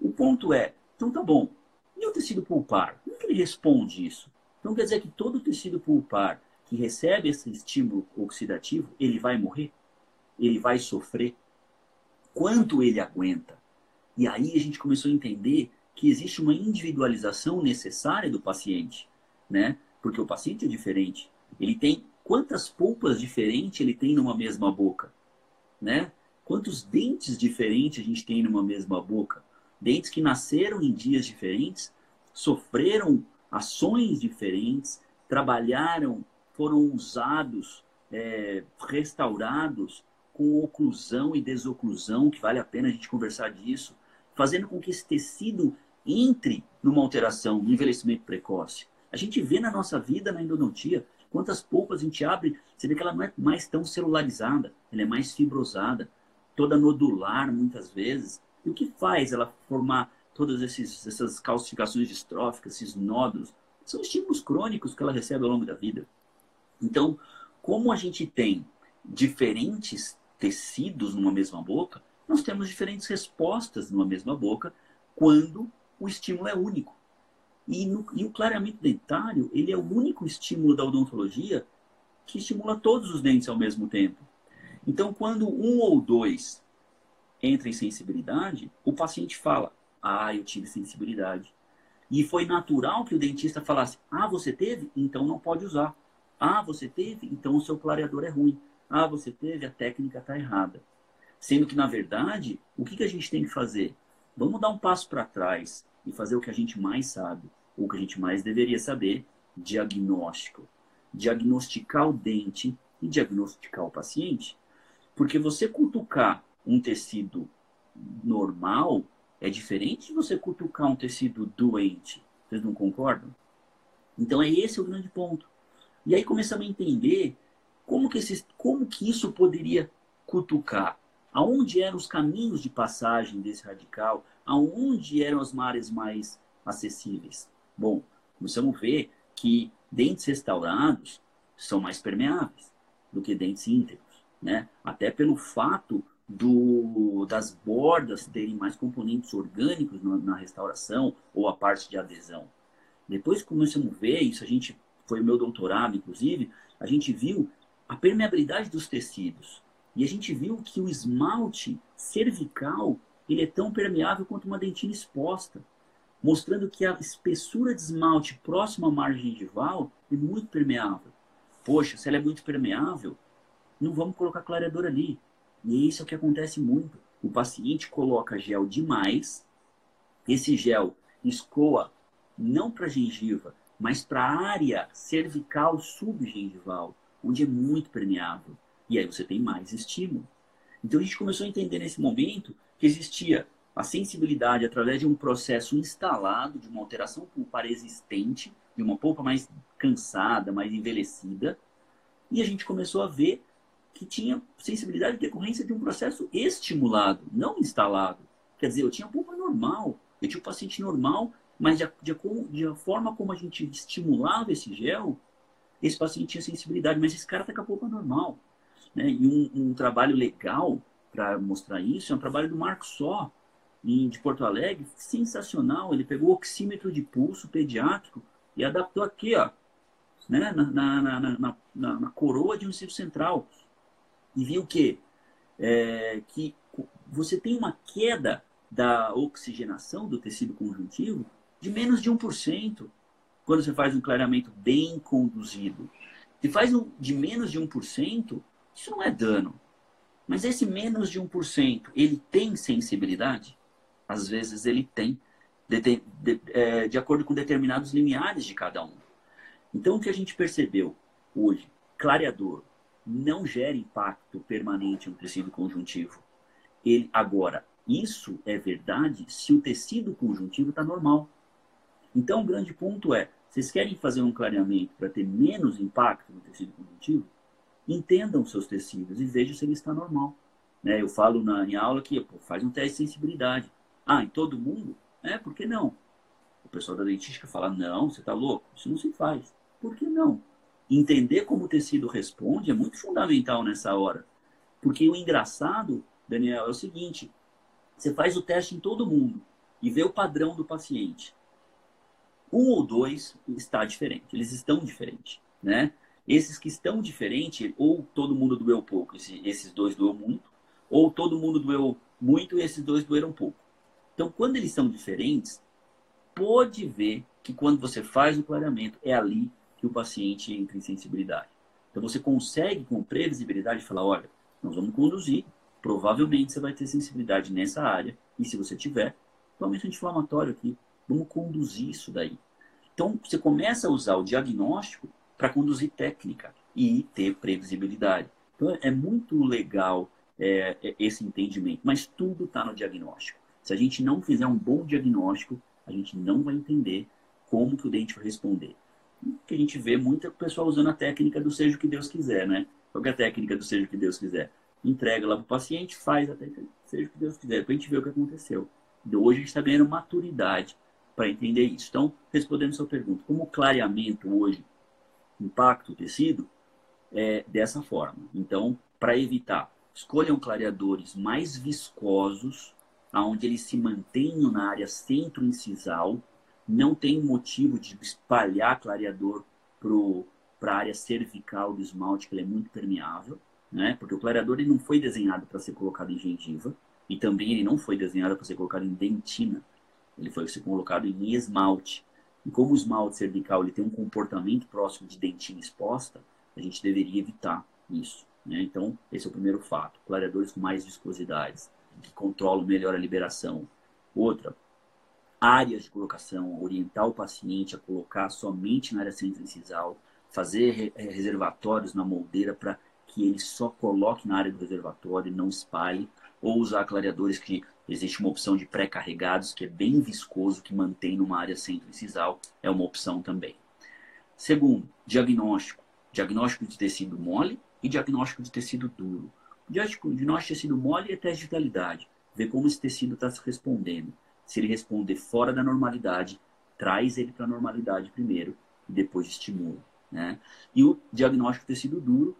O ponto é, então tá bom, e o tecido pulpar? Como que ele responde isso? Então quer dizer que todo tecido pulpar que recebe esse estímulo oxidativo, ele vai morrer? Ele vai sofrer? Quanto ele aguenta? E aí a gente começou a entender que existe uma individualização necessária do paciente, né? Porque o paciente é diferente. Ele tem quantas polpas diferentes ele tem numa mesma boca, né? Quantos dentes diferentes a gente tem numa mesma boca? Dentes que nasceram em dias diferentes, sofreram ações diferentes, trabalharam, foram usados, é, restaurados com oclusão e desoclusão, que vale a pena a gente conversar disso, fazendo com que esse tecido entre numa alteração, no envelhecimento precoce. A gente vê na nossa vida, na endodontia, quantas polpas a gente abre, você vê que ela não é mais tão celularizada, ela é mais fibrosada, toda nodular muitas vezes. E o que faz ela formar todas esses, essas calcificações distróficas, esses nódulos? São estímulos crônicos que ela recebe ao longo da vida. Então, como a gente tem diferentes tecidos numa mesma boca, nós temos diferentes respostas numa mesma boca quando o estímulo é único. E, no, e o clareamento dentário, ele é o único estímulo da odontologia que estimula todos os dentes ao mesmo tempo. Então, quando um ou dois entra em sensibilidade, o paciente fala: Ah, eu tive sensibilidade. E foi natural que o dentista falasse: Ah, você teve? Então não pode usar. Ah, você teve? Então o seu clareador é ruim. Ah, você teve? A técnica está errada. Sendo que, na verdade, o que, que a gente tem que fazer? Vamos dar um passo para trás e fazer o que a gente mais sabe, ou o que a gente mais deveria saber, diagnóstico. Diagnosticar o dente e diagnosticar o paciente. Porque você cutucar um tecido normal é diferente de você cutucar um tecido doente. Vocês não concordam? Então é esse o grande ponto. E aí começamos a entender como que, como que isso poderia cutucar. Aonde eram os caminhos de passagem desse radical? aonde eram as áreas mais acessíveis? Bom, começamos a ver que dentes restaurados são mais permeáveis do que dentes íntegros, né? Até pelo fato do, das bordas terem mais componentes orgânicos na, na restauração ou a parte de adesão. Depois começamos a ver isso, a gente foi meu doutorado, inclusive, a gente viu a permeabilidade dos tecidos. E a gente viu que o esmalte cervical ele é tão permeável quanto uma dentina exposta, mostrando que a espessura de esmalte próxima à margem gengival é muito permeável. poxa, se ela é muito permeável, não vamos colocar clareador ali. E isso é o que acontece muito. O paciente coloca gel demais, esse gel escoa não para a gengiva, mas para a área cervical subgengival, onde é muito permeável. E aí você tem mais estímulo. Então a gente começou a entender nesse momento que existia a sensibilidade através de um processo instalado, de uma alteração pulpar existente, de uma polpa mais cansada, mais envelhecida. E a gente começou a ver que tinha sensibilidade de decorrência de um processo estimulado, não instalado. Quer dizer, eu tinha polpa normal, eu tinha um paciente normal, mas de, de, de a forma como a gente estimulava esse gel, esse paciente tinha sensibilidade, mas esse cara está com a polpa normal. Né? E um, um trabalho legal para mostrar isso é um trabalho do Marco Só, de Porto Alegre, sensacional. Ele pegou o oxímetro de pulso pediátrico e adaptou aqui, ó, né? na, na, na, na, coroa de um círculo central. E viu que, é, que você tem uma queda da oxigenação do tecido conjuntivo de menos de 1% quando você faz um clareamento bem conduzido. Se faz um, de menos de 1%, isso não é dano. Mas esse menos de 1%, ele tem sensibilidade? Às vezes ele tem, de, de, é, de acordo com determinados limiares de cada um. Então, o que a gente percebeu hoje, clareador não gera impacto permanente no tecido conjuntivo. Ele Agora, isso é verdade se o tecido conjuntivo está normal. Então, o grande ponto é, vocês querem fazer um clareamento para ter menos impacto no tecido conjuntivo? Entendam seus tecidos e vejam se ele está normal. Né? Eu falo na, em aula que pô, faz um teste de sensibilidade. Ah, em todo mundo? É, por que não? O pessoal da dentística fala, não, você está louco, isso não se faz. Por que não? Entender como o tecido responde é muito fundamental nessa hora. Porque o engraçado, Daniel, é o seguinte: você faz o teste em todo mundo e vê o padrão do paciente. Um ou dois está diferente, eles estão diferentes, né? Esses que estão diferentes, ou todo mundo doeu pouco, esses dois doeu muito, ou todo mundo doeu muito e esses dois doeram pouco. Então, quando eles são diferentes, pode ver que quando você faz o clareamento, é ali que o paciente entra em sensibilidade. Então, você consegue, com previsibilidade, falar: olha, nós vamos conduzir, provavelmente você vai ter sensibilidade nessa área, e se você tiver, tome anti-inflamatório aqui, vamos conduzir isso daí. Então, você começa a usar o diagnóstico para conduzir técnica e ter previsibilidade. Então, é muito legal é, é esse entendimento, mas tudo está no diagnóstico. Se a gente não fizer um bom diagnóstico, a gente não vai entender como que o dente vai responder. Que a gente vê muita pessoa usando a técnica do seja o que Deus quiser, né? Qual é a técnica do seja o que Deus quiser? Entrega lá para o paciente, faz a técnica seja o que Deus quiser, para a gente ver o que aconteceu. Hoje a gente está ganhando maturidade para entender isso. Então, respondendo a sua pergunta, como o clareamento hoje impacto tecido é dessa forma. Então, para evitar, escolham clareadores mais viscosos, aonde eles se mantenham na área centro-incisal. Não tem motivo de espalhar clareador para a área cervical do esmalte, que ele é muito permeável, né? Porque o clareador ele não foi desenhado para ser colocado em gengiva e também ele não foi desenhado para ser colocado em dentina. Ele foi ser colocado em esmalte. E como o esmalte cervical ele tem um comportamento próximo de dentina exposta, a gente deveria evitar isso. Né? Então, esse é o primeiro fato. Clareadores com mais viscosidades, que controlam melhor a liberação. Outra, áreas de colocação, orientar o paciente a colocar somente na área centro-incisal, fazer eh, reservatórios na moldeira para que ele só coloque na área do reservatório e não espalhe, ou usar clareadores que Existe uma opção de pré-carregados, que é bem viscoso, que mantém numa área centro-incisal. É uma opção também. Segundo, diagnóstico. Diagnóstico de tecido mole e diagnóstico de tecido duro. Diagnóstico de tecido mole é teste de vitalidade. Ver como esse tecido está se respondendo. Se ele responder fora da normalidade, traz ele para a normalidade primeiro e depois estimula. Né? E o diagnóstico de tecido duro,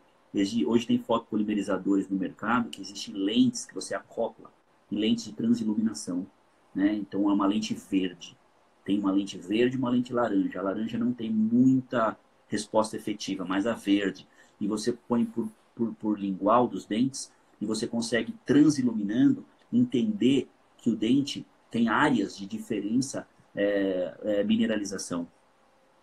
hoje tem fotopolimerizadores no mercado, que existem lentes que você acopla lentes de transiluminação. Né? Então é uma lente verde. Tem uma lente verde e uma lente laranja. A laranja não tem muita resposta efetiva, mas a verde. E você põe por, por, por lingual dos dentes e você consegue, transiluminando, entender que o dente tem áreas de diferença é, é, mineralização.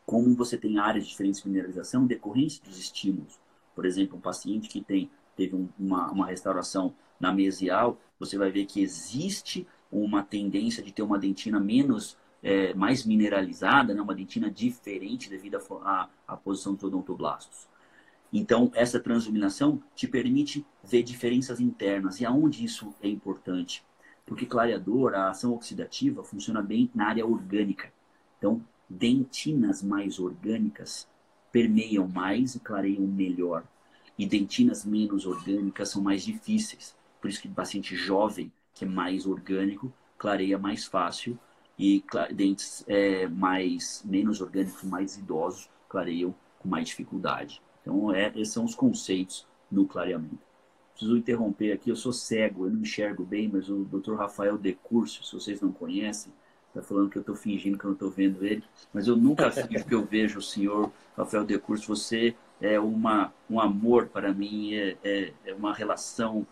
como você tem áreas diferentes de mineralização decorrente dos estímulos. Por exemplo, um paciente que tem, teve uma, uma restauração na mesial, você vai ver que existe uma tendência de ter uma dentina menos, é, mais mineralizada, né? uma dentina diferente devido à posição dos odontoblastos. Então, essa transiluminação te permite ver diferenças internas. E aonde isso é importante? Porque clareador, a ação oxidativa, funciona bem na área orgânica. Então, dentinas mais orgânicas permeiam mais e clareiam melhor. E dentinas menos orgânicas são mais difíceis. Por isso que paciente jovem, que é mais orgânico, clareia mais fácil. E dentes é, mais menos orgânicos, mais idosos, clareiam com mais dificuldade. Então, é, esses são os conceitos no clareamento. Preciso interromper aqui, eu sou cego, eu não enxergo bem, mas o Dr. Rafael Decurso, se vocês não conhecem, está falando que eu estou fingindo que eu não estou vendo ele, mas eu nunca finjo que eu vejo o senhor Rafael Decurso. Você é uma, um amor para mim, é, é, é uma relação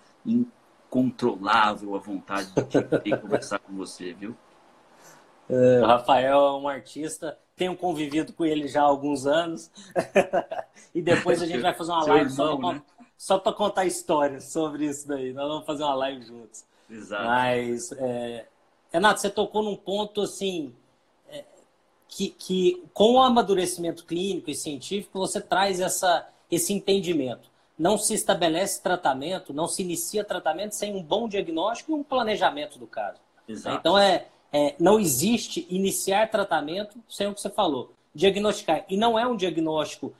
incontrolável a vontade de conversar com você, viu? É, o Rafael é um artista, tenho convivido com ele já há alguns anos. e depois a gente vai fazer uma live irmão, só, né? só para contar histórias sobre isso daí. Nós vamos fazer uma live juntos. Exato. Mas, é... Renato, você tocou num ponto assim. É... Que, que com o amadurecimento clínico e científico você traz essa, esse entendimento. Não se estabelece tratamento, não se inicia tratamento sem um bom diagnóstico e um planejamento do caso. Exato. Então é, é, não existe iniciar tratamento sem o que você falou. Diagnosticar. E não é um diagnóstico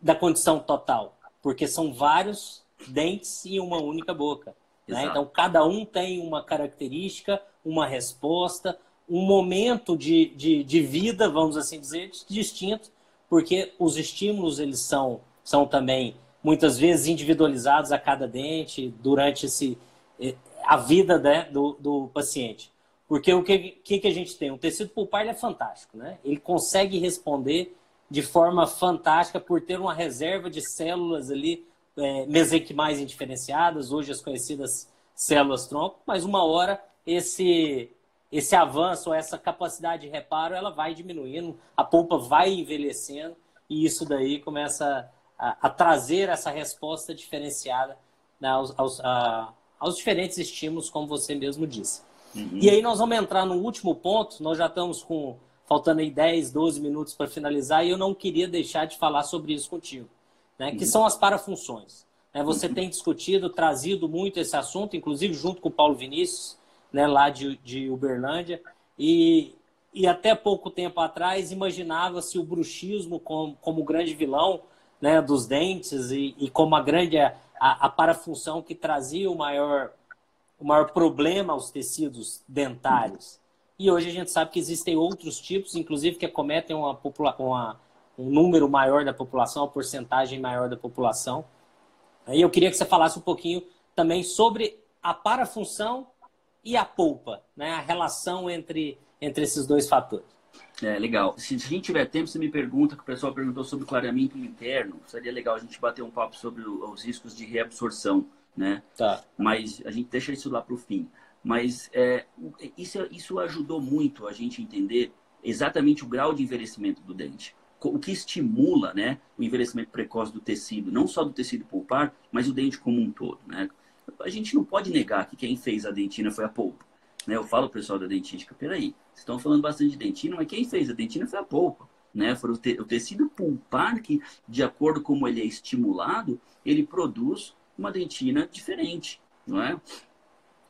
da condição total, porque são vários dentes e uma única boca. Né? Então, cada um tem uma característica, uma resposta, um momento de, de, de vida, vamos assim dizer, distinto, porque os estímulos eles são, são também muitas vezes individualizados a cada dente durante esse, eh, a vida né, do, do paciente. Porque o que, que, que a gente tem? O tecido pulpar é fantástico, né? Ele consegue responder de forma fantástica por ter uma reserva de células ali é, mesenquimais indiferenciadas, hoje as conhecidas células tronco, mas uma hora esse esse avanço, essa capacidade de reparo, ela vai diminuindo, a polpa vai envelhecendo e isso daí começa a, a trazer essa resposta diferenciada né, aos, aos, a, aos diferentes estímulos, como você mesmo disse. Uhum. E aí nós vamos entrar no último ponto, nós já estamos com faltando aí 10, 12 minutos para finalizar, e eu não queria deixar de falar sobre isso contigo, né? Uhum. que são as parafunções. Né? Você uhum. tem discutido, trazido muito esse assunto, inclusive junto com o Paulo Vinícius, né, lá de, de Uberlândia, e, e até pouco tempo atrás imaginava-se o bruxismo como, como grande vilão né, dos dentes e, e como a grande a, a parafunção que trazia o maior o maior problema aos tecidos dentários. E hoje a gente sabe que existem outros tipos, inclusive que acometem uma uma, um número maior da população, uma porcentagem maior da população. Aí eu queria que você falasse um pouquinho também sobre a parafunção e a polpa, né? a relação entre, entre esses dois fatores. É, legal. Se a gente tiver tempo, você me pergunta, que o pessoal perguntou sobre clareamento interno. Seria legal a gente bater um papo sobre os riscos de reabsorção né? Tá. Mas a gente deixa isso lá para o fim. Mas é, isso, isso ajudou muito a gente entender exatamente o grau de envelhecimento do dente. O que estimula né, o envelhecimento precoce do tecido, não só do tecido pulpar, mas o dente como um todo. Né? A gente não pode negar que quem fez a dentina foi a polpa. Né? Eu falo pessoal da dentística, peraí, vocês estão falando bastante de dentina, mas quem fez a dentina foi a polpa. Né? Foi o, te, o tecido pulpar que, de acordo com como ele é estimulado, ele produz uma dentina diferente, não é?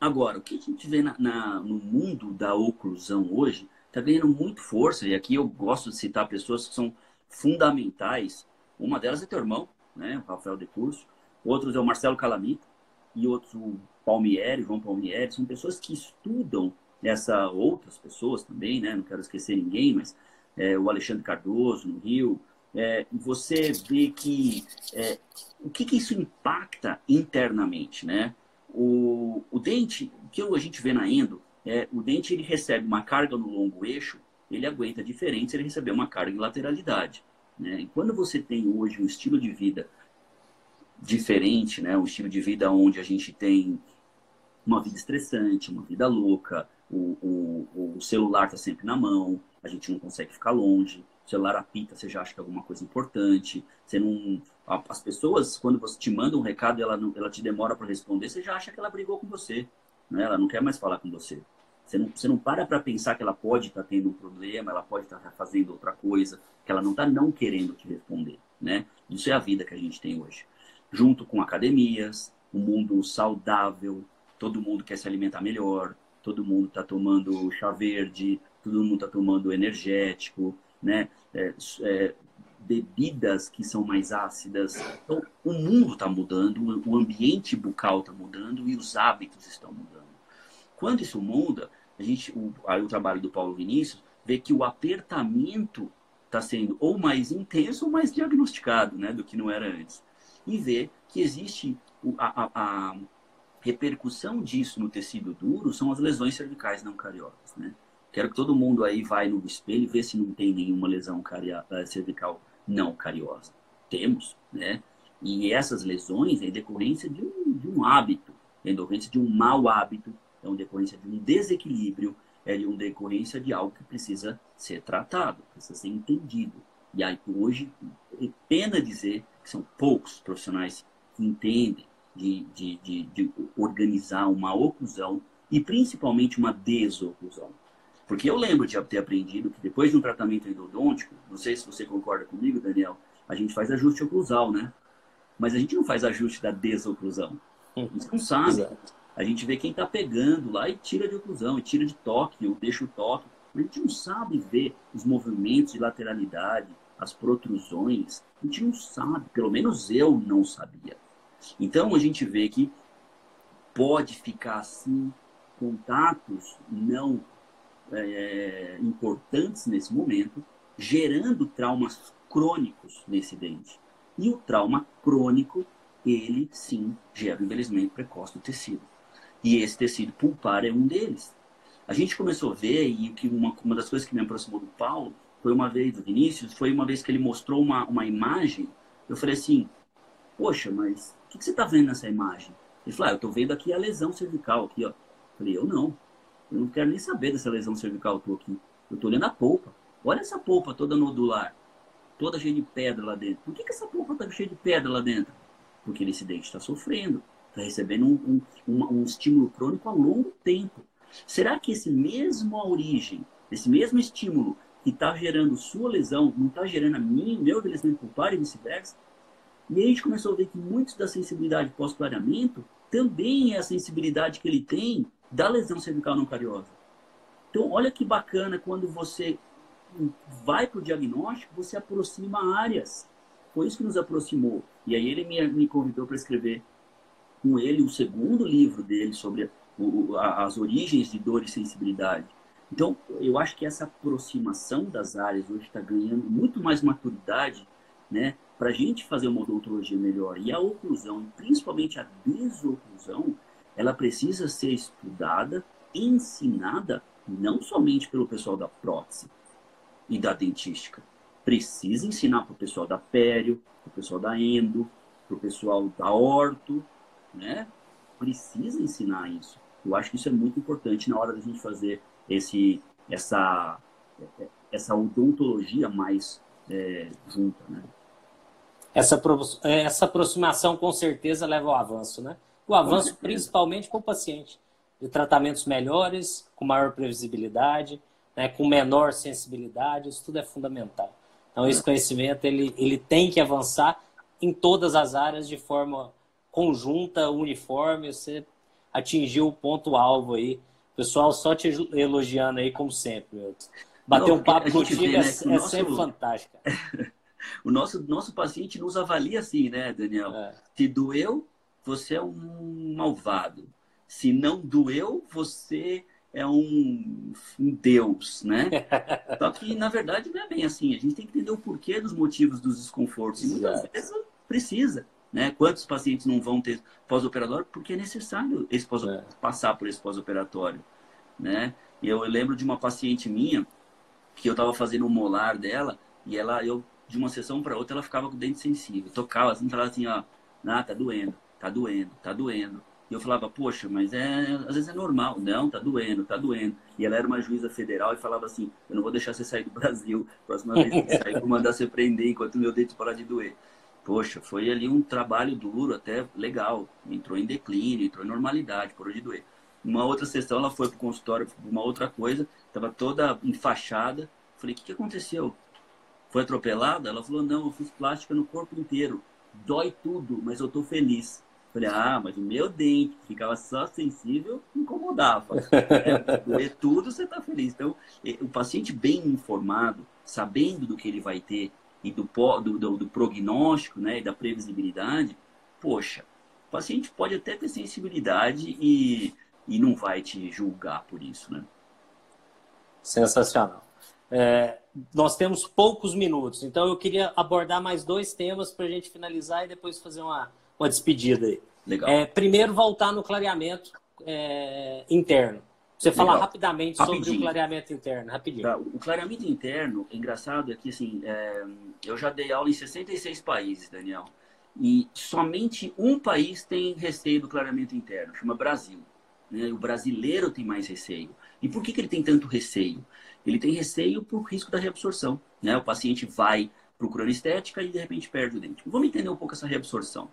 Agora, o que a gente vê na, na, no mundo da oclusão hoje está ganhando muito força, e aqui eu gosto de citar pessoas que são fundamentais. Uma delas é teu irmão, né, o Rafael de Curso, outros é o Marcelo Calamita, e outros o Palmieri, João Palmieri, são pessoas que estudam essa outras pessoas também, né? Não quero esquecer ninguém, mas é, o Alexandre Cardoso no Rio, é, você vê que é, o que, que, isso impacta internamente, né? O, o dente, o que a gente vê na endo, é, o dente ele recebe uma carga no longo eixo, ele aguenta diferente se ele receber uma carga em lateralidade. Né? E quando você tem hoje um estilo de vida diferente, né? um estilo de vida onde a gente tem uma vida estressante, uma vida louca, o, o, o celular está sempre na mão, a gente não consegue ficar longe, o celular apita, você já acha que é alguma coisa importante. Você não, as pessoas, quando você te manda um recado e ela, não, ela te demora para responder, você já acha que ela brigou com você. Né? Ela não quer mais falar com você. Você não, você não para para pensar que ela pode estar tá tendo um problema, ela pode estar tá fazendo outra coisa, que ela não está não querendo te responder. Né? Isso é a vida que a gente tem hoje. Junto com academias, um mundo saudável, todo mundo quer se alimentar melhor, todo mundo está tomando chá verde, todo mundo está tomando energético, né? É, é, bebidas que são mais ácidas. Então, o mundo está mudando, o ambiente bucal está mudando e os hábitos estão mudando. Quando isso muda, a gente, o, aí o trabalho do Paulo Vinícius vê que o apertamento está sendo ou mais intenso ou mais diagnosticado, né, do que não era antes. E vê que existe a, a, a repercussão disso no tecido duro são as lesões cervicais não cariocas, né? Quero que todo mundo aí vai no espelho e vê se não tem nenhuma lesão eh, cervical não cariosa. Temos, né? E essas lesões é decorrência de um, de um hábito, é decorrência de um mau hábito, é uma decorrência de um desequilíbrio, é uma decorrência de algo que precisa ser tratado, precisa ser entendido. E aí, hoje, é pena dizer que são poucos profissionais que entendem de, de, de, de organizar uma oclusão e principalmente uma desoclusão. Porque eu lembro de ter aprendido que depois de um tratamento endodôntico, não sei se você concorda comigo, Daniel, a gente faz ajuste oclusal, né? Mas a gente não faz ajuste da desoclusão. A gente não sabe. A gente vê quem está pegando lá e tira de oclusão, e tira de toque, ou deixa o toque. A gente não sabe ver os movimentos de lateralidade, as protrusões. A gente não sabe, pelo menos eu não sabia. Então a gente vê que pode ficar assim, contatos não é, importantes nesse momento, gerando traumas crônicos nesse dente. E o trauma crônico, ele sim gera envelhecimento precoce do tecido. E esse tecido pulpar é um deles. A gente começou a ver, e que uma, uma das coisas que me aproximou do Paulo foi uma vez, do Vinícius, foi uma vez que ele mostrou uma, uma imagem. Eu falei assim: Poxa, mas o que, que, você está vendo nessa imagem? Ele falou: ah, Eu estou vendo aqui a lesão cervical. Aqui, ó. Falei: Eu não. Eu não quero nem saber dessa lesão cervical eu aqui. Eu estou olhando a polpa. Olha essa polpa toda nodular, toda cheia de pedra lá dentro. Por que, que essa polpa está cheia de pedra lá dentro? Porque esse dente está sofrendo, está recebendo um, um, um, um estímulo crônico a longo tempo. Será que esse mesmo origem, esse mesmo estímulo que está gerando sua lesão, não está gerando a mim, meu envelhecimento pulpar e vice-versa? E aí a gente começou a ver que muitos da sensibilidade pós-clareamento também é a sensibilidade que ele tem da lesão cervical não cariosa. Então, olha que bacana quando você vai para o diagnóstico, você aproxima áreas. Foi isso que nos aproximou. E aí ele me, me convidou para escrever com ele o segundo livro dele sobre o, as origens de dor e sensibilidade. Então, eu acho que essa aproximação das áreas hoje está ganhando muito mais maturidade, né? Para a gente fazer uma odontologia melhor. E a oclusão, principalmente a desoclusão, ela precisa ser estudada, ensinada, não somente pelo pessoal da prótese e da dentística. Precisa ensinar para o pessoal da pério, para o pessoal da endo, para o pessoal da orto, né? Precisa ensinar isso. Eu acho que isso é muito importante na hora da gente fazer esse, essa, essa odontologia mais é, junta, né? Essa, essa aproximação com certeza leva ao avanço, né? o avanço principalmente com o paciente, de tratamentos melhores, com maior previsibilidade, né, com menor sensibilidade, isso tudo é fundamental. Então, esse conhecimento ele, ele tem que avançar em todas as áreas de forma conjunta, uniforme, você atingiu o ponto-alvo aí. Pessoal, só te elogiando aí, como sempre. Bater um papo contigo vê, é, né, é nosso... sempre fantástico. o nosso, nosso paciente nos avalia assim, né, Daniel? É. Se doeu, você é um malvado. Se não doeu, você é um, um deus, né? Só que, na verdade, não é bem assim. A gente tem que entender o porquê dos motivos dos desconfortos. E muitas vezes precisa. Né? Quantos pacientes não vão ter pós-operatório? Porque é necessário esse pós é. passar por esse pós-operatório. Né? Eu lembro de uma paciente minha que eu estava fazendo um molar dela e ela, eu, de uma sessão para outra, ela ficava com o dente sensível. Tocava assim, falava assim, ó, ah, tá doendo tá doendo, tá doendo. E eu falava, poxa, mas é, às vezes é normal. Não, tá doendo, tá doendo. E ela era uma juíza federal e falava assim, eu não vou deixar você sair do Brasil. Próxima vez que você sair, vou mandar você prender enquanto meu dente parar de doer. Poxa, foi ali um trabalho duro, até legal. Entrou em declínio, entrou em normalidade, parou de doer. Uma outra sessão, ela foi pro consultório, uma outra coisa, estava toda enfaixada. Falei, o que, que aconteceu? Foi atropelada? Ela falou, não, eu fiz plástica no corpo inteiro. Dói tudo, mas eu tô feliz. Falei, ah, mas o meu dente, que ficava só sensível, incomodava. É, doer tudo, você está feliz. Então, o paciente bem informado, sabendo do que ele vai ter e do, do, do, do prognóstico, né, e da previsibilidade, poxa, o paciente pode até ter sensibilidade e, e não vai te julgar por isso, né? Sensacional. É, nós temos poucos minutos, então eu queria abordar mais dois temas para a gente finalizar e depois fazer uma, uma despedida aí. Legal. É, primeiro, voltar no clareamento é, interno. Você falar rapidamente Rapidinho. sobre o clareamento interno, rapidinho. Tá. O clareamento interno, engraçado é que assim, é, eu já dei aula em 66 países, Daniel. E somente um país tem receio do clareamento interno, chama Brasil. Né? O brasileiro tem mais receio. E por que, que ele tem tanto receio? Ele tem receio por risco da reabsorção. Né? O paciente vai procurando estética e de repente perde o dente. Vamos entender um pouco essa reabsorção.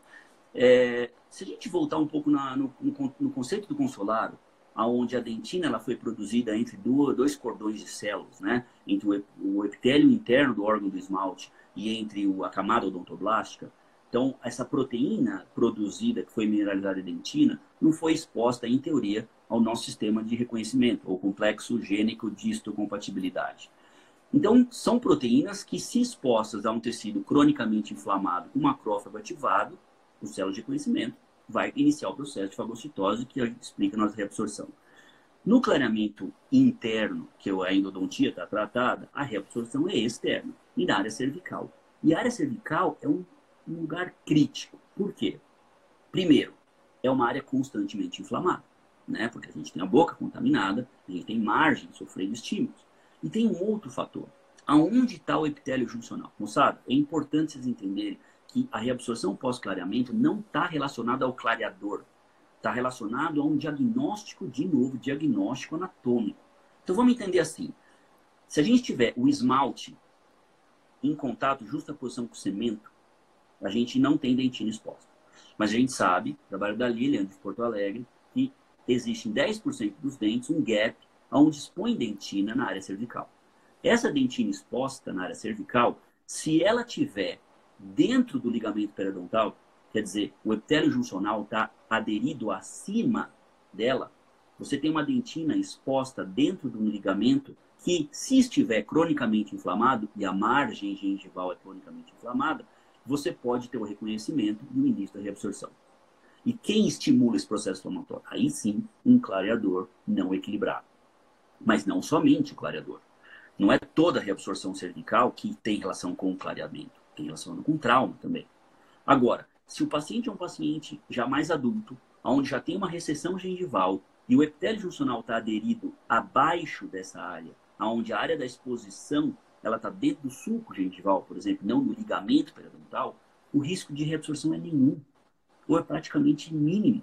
É, se a gente voltar um pouco na, no, no, conceito do consolado, aonde a dentina ela foi produzida entre dois cordões de células, né? entre o, o epitélio interno do órgão do esmalte e entre o, a camada odontoblástica. Então, essa proteína produzida, que foi mineralizada em dentina, não foi exposta, em teoria, ao nosso sistema de reconhecimento, ou complexo gênico de histocompatibilidade. Então, são proteínas que, se expostas a um tecido cronicamente inflamado com macrófago ativado, o células de conhecimento, vai iniciar o processo de fagocitose que a explica na reabsorção. No clareamento interno, que a endodontia está tratada, a reabsorção é externa, e na área cervical. E a área cervical é um, um lugar crítico. Por quê? Primeiro, é uma área constantemente inflamada, né? porque a gente tem a boca contaminada, a gente tem margem sofrendo estímulos. E tem um outro fator. Aonde está o epitélio juncional? Moçada, é importante vocês entenderem que a reabsorção pós-clareamento não está relacionada ao clareador. Está relacionado a um diagnóstico, de novo, diagnóstico anatômico. Então vamos entender assim. Se a gente tiver o esmalte em contato, justa posição com o cimento, a gente não tem dentina exposta. Mas a gente sabe, trabalho da Lilian de Porto Alegre, existe em 10% dos dentes um gap onde expõe dentina na área cervical. Essa dentina exposta na área cervical, se ela tiver dentro do ligamento periodontal, quer dizer, o epitélio juncional está aderido acima dela, você tem uma dentina exposta dentro do ligamento que, se estiver cronicamente inflamado, e a margem gengival é cronicamente inflamada, você pode ter o reconhecimento e o início da reabsorção. E quem estimula esse processo inflamatório? Aí sim, um clareador não equilibrado. Mas não somente o clareador. Não é toda a reabsorção cervical que tem relação com o clareamento tem relação com trauma também. Agora, se o paciente é um paciente já mais adulto, onde já tem uma recessão gengival e o epitélio juncional está aderido abaixo dessa área, onde a área da exposição ela está dentro do sulco gengival, por exemplo, não no ligamento periodontal, o risco de reabsorção é nenhum, ou é praticamente mínimo.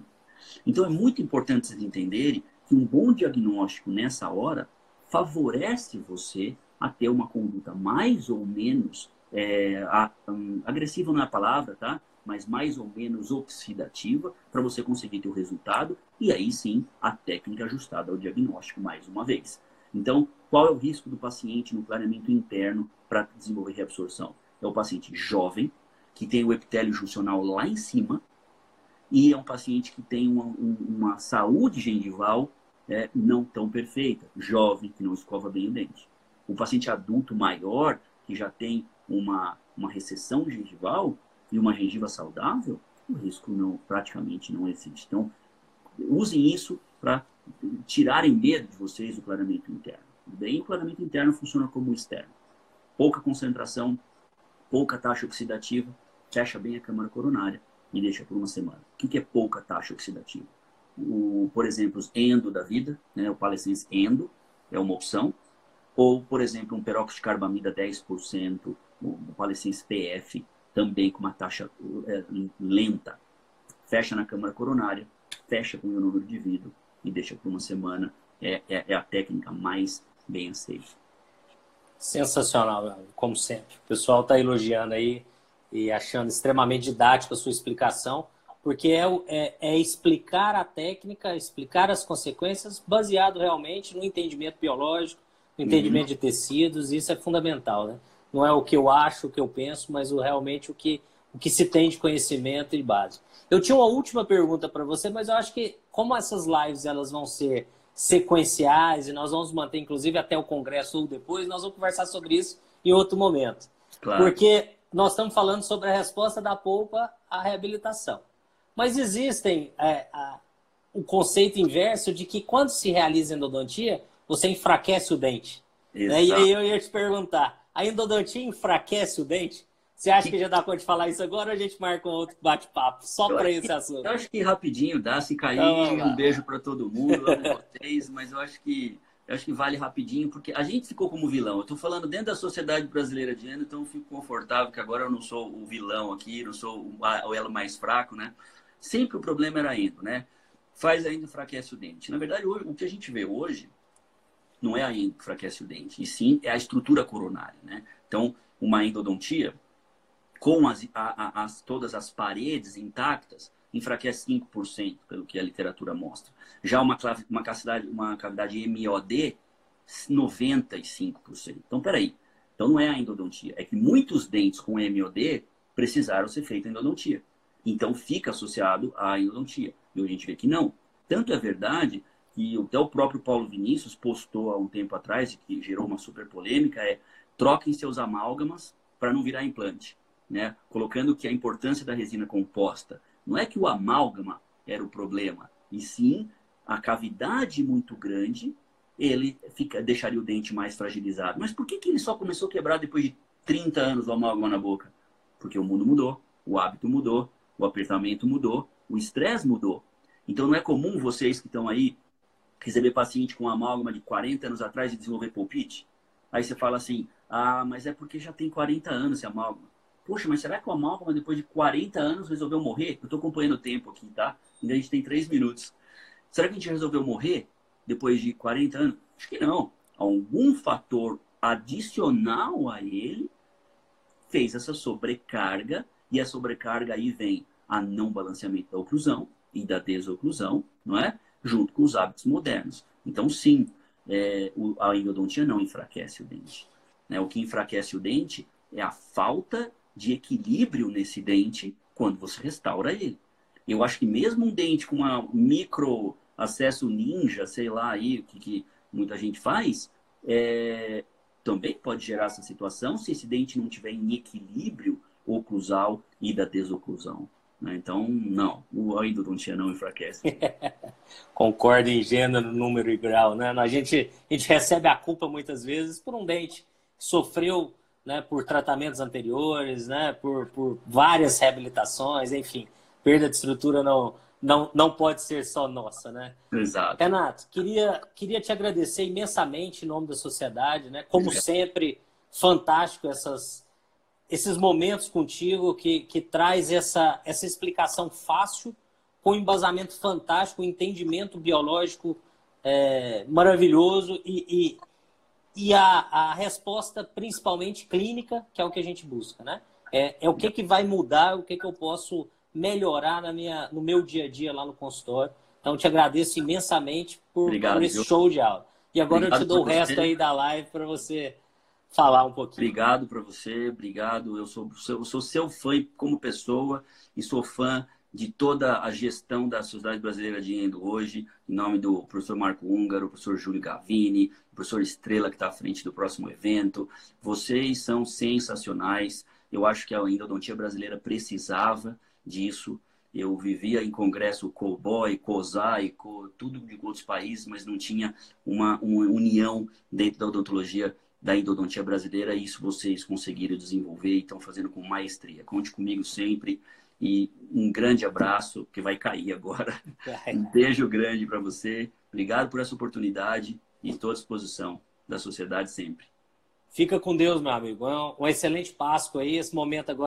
Então é muito importante vocês entenderem que um bom diagnóstico nessa hora favorece você a ter uma conduta mais ou menos é, a, um, agressiva não é a palavra, tá? Mas mais ou menos oxidativa para você conseguir ter o resultado e aí sim a técnica ajustada ao diagnóstico mais uma vez. Então, qual é o risco do paciente no clareamento interno para desenvolver reabsorção? É o paciente jovem, que tem o epitélio juncional lá em cima, e é um paciente que tem uma, uma saúde gengival é, não tão perfeita, jovem, que não escova bem o dente. O paciente adulto maior, que já tem uma, uma recessão gengival e uma gengiva saudável, o risco não, praticamente não existe. Então, usem isso para tirarem medo de vocês do clareamento interno. Bem, o clareamento interno funciona como o externo. Pouca concentração, pouca taxa oxidativa, fecha bem a câmara coronária e deixa por uma semana. O que é pouca taxa oxidativa? O, por exemplo, os endo da vida, né, o palescense endo, é uma opção. Ou, por exemplo, um peróxido de carbamida 10%, o Palecense PF, também com uma taxa é, lenta, fecha na câmara coronária fecha com o número de vidro e deixa por uma semana. É, é, é a técnica mais bem aceita. Sensacional, como sempre. O pessoal está elogiando aí e achando extremamente didática a sua explicação, porque é, é, é, explicar a técnica, explicar as consequências, baseado realmente no entendimento biológico, no entendimento uhum. de tecidos, isso é fundamental, né? Não é o que eu acho, o que eu penso, mas o, realmente o que, o que se tem de conhecimento e base. Eu tinha uma última pergunta para você, mas eu acho que como essas lives elas vão ser sequenciais e nós vamos manter inclusive até o congresso ou depois, nós vamos conversar sobre isso em outro momento. Claro. Porque nós estamos falando sobre a resposta da polpa à reabilitação. Mas existem é, a, o conceito inverso de que quando se realiza endodontia, você enfraquece o dente. Né? E aí eu ia te perguntar, a endodontia enfraquece o dente? Você acha que já dá conta de falar isso agora ou a gente marca um outro bate-papo só para esse assunto? Eu acho que rapidinho dá, se cair, então, um beijo para todo mundo, amo vocês, mas eu acho que eu acho que vale rapidinho, porque a gente ficou como vilão. Eu estou falando dentro da Sociedade Brasileira de Endo, então eu fico confortável que agora eu não sou o vilão aqui, não sou o elo mais fraco, né? Sempre o problema era endo, né? Faz ainda enfraquece o dente. Na verdade, hoje, o que a gente vê hoje não é a endo que enfraquece o dente, e sim é a estrutura coronária, né? Então, uma endodontia, com as, a, a, as, todas as paredes intactas, enfraquece 5%, pelo que a literatura mostra. Já uma, uma, cavidade, uma cavidade MOD, 95%. Então, peraí. Então, não é a endodontia. É que muitos dentes com MOD precisaram ser feitos endodontia. Então, fica associado à endodontia. E a gente vê que não. Tanto é verdade que até o próprio Paulo Vinícius postou há um tempo atrás, que gerou uma super polêmica, é troquem seus amálgamas para não virar implante né? colocando que a importância da resina composta não é que o amálgama era o problema, e sim a cavidade muito grande, ele fica, deixaria o dente mais fragilizado. Mas por que, que ele só começou a quebrar depois de 30 anos o amálgama na boca? Porque o mundo mudou, o hábito mudou, o apertamento mudou, o estresse mudou. Então não é comum vocês que estão aí receber paciente com amálgama de 40 anos atrás e desenvolver pulpite? Aí você fala assim, ah, mas é porque já tem 40 anos esse amálgama. Poxa, mas será que o amálgama, depois de 40 anos, resolveu morrer? Eu estou acompanhando o tempo aqui, tá? Ainda a gente tem 3 minutos. Será que a gente resolveu morrer depois de 40 anos? Acho que não. Algum fator adicional a ele fez essa sobrecarga, e a sobrecarga aí vem a não balanceamento da oclusão e da desoclusão, não é? Junto com os hábitos modernos. Então, sim, é, a endodontia não enfraquece o dente. Né? O que enfraquece o dente é a falta de equilíbrio nesse dente quando você restaura ele. Eu acho que mesmo um dente com uma micro acesso ninja, sei lá aí o que, que muita gente faz, é, também pode gerar essa situação se esse dente não tiver em equilíbrio oclusal e da desoclusão. Né? Então, não, o endodontia não enfraquece. Concordo em gênero, número e grau. Né? A, gente, a gente recebe a culpa muitas vezes por um dente que sofreu né, por tratamentos anteriores, né, por, por várias reabilitações, enfim, perda de estrutura não, não, não pode ser só nossa, né? Exato. Renato, queria, queria te agradecer imensamente em nome da sociedade, né? Como sempre, fantástico essas, esses momentos contigo que, que traz essa, essa explicação fácil, com embasamento fantástico, entendimento biológico é, maravilhoso e, e e a, a resposta principalmente clínica, que é o que a gente busca, né? É, é o que, que vai mudar, o que, que eu posso melhorar na minha, no meu dia a dia lá no consultório. Então, te agradeço imensamente por, Obrigado, por esse viu? show de aula. E agora obrigado eu te dou o resto você. aí da live para você falar um pouquinho. Obrigado para você, obrigado. Eu sou, eu sou seu fã como pessoa e sou fã de toda a gestão da Sociedade Brasileira de Endo hoje, em nome do professor Marco Húngaro, professor Júlio Gavini, professor Estrela, que está à frente do próximo evento. Vocês são sensacionais. Eu acho que a endodontia brasileira precisava disso. Eu vivia em congresso cowboy, COSAI, co, tudo de outros países, mas não tinha uma, uma união dentro da odontologia da endodontia brasileira. E isso vocês conseguiram desenvolver e estão fazendo com maestria. Conte comigo sempre. E um grande abraço, que vai cair agora. Um beijo grande para você. Obrigado por essa oportunidade e estou à disposição da sociedade sempre. Fica com Deus, meu amigo. Um excelente Páscoa aí, esse momento agora.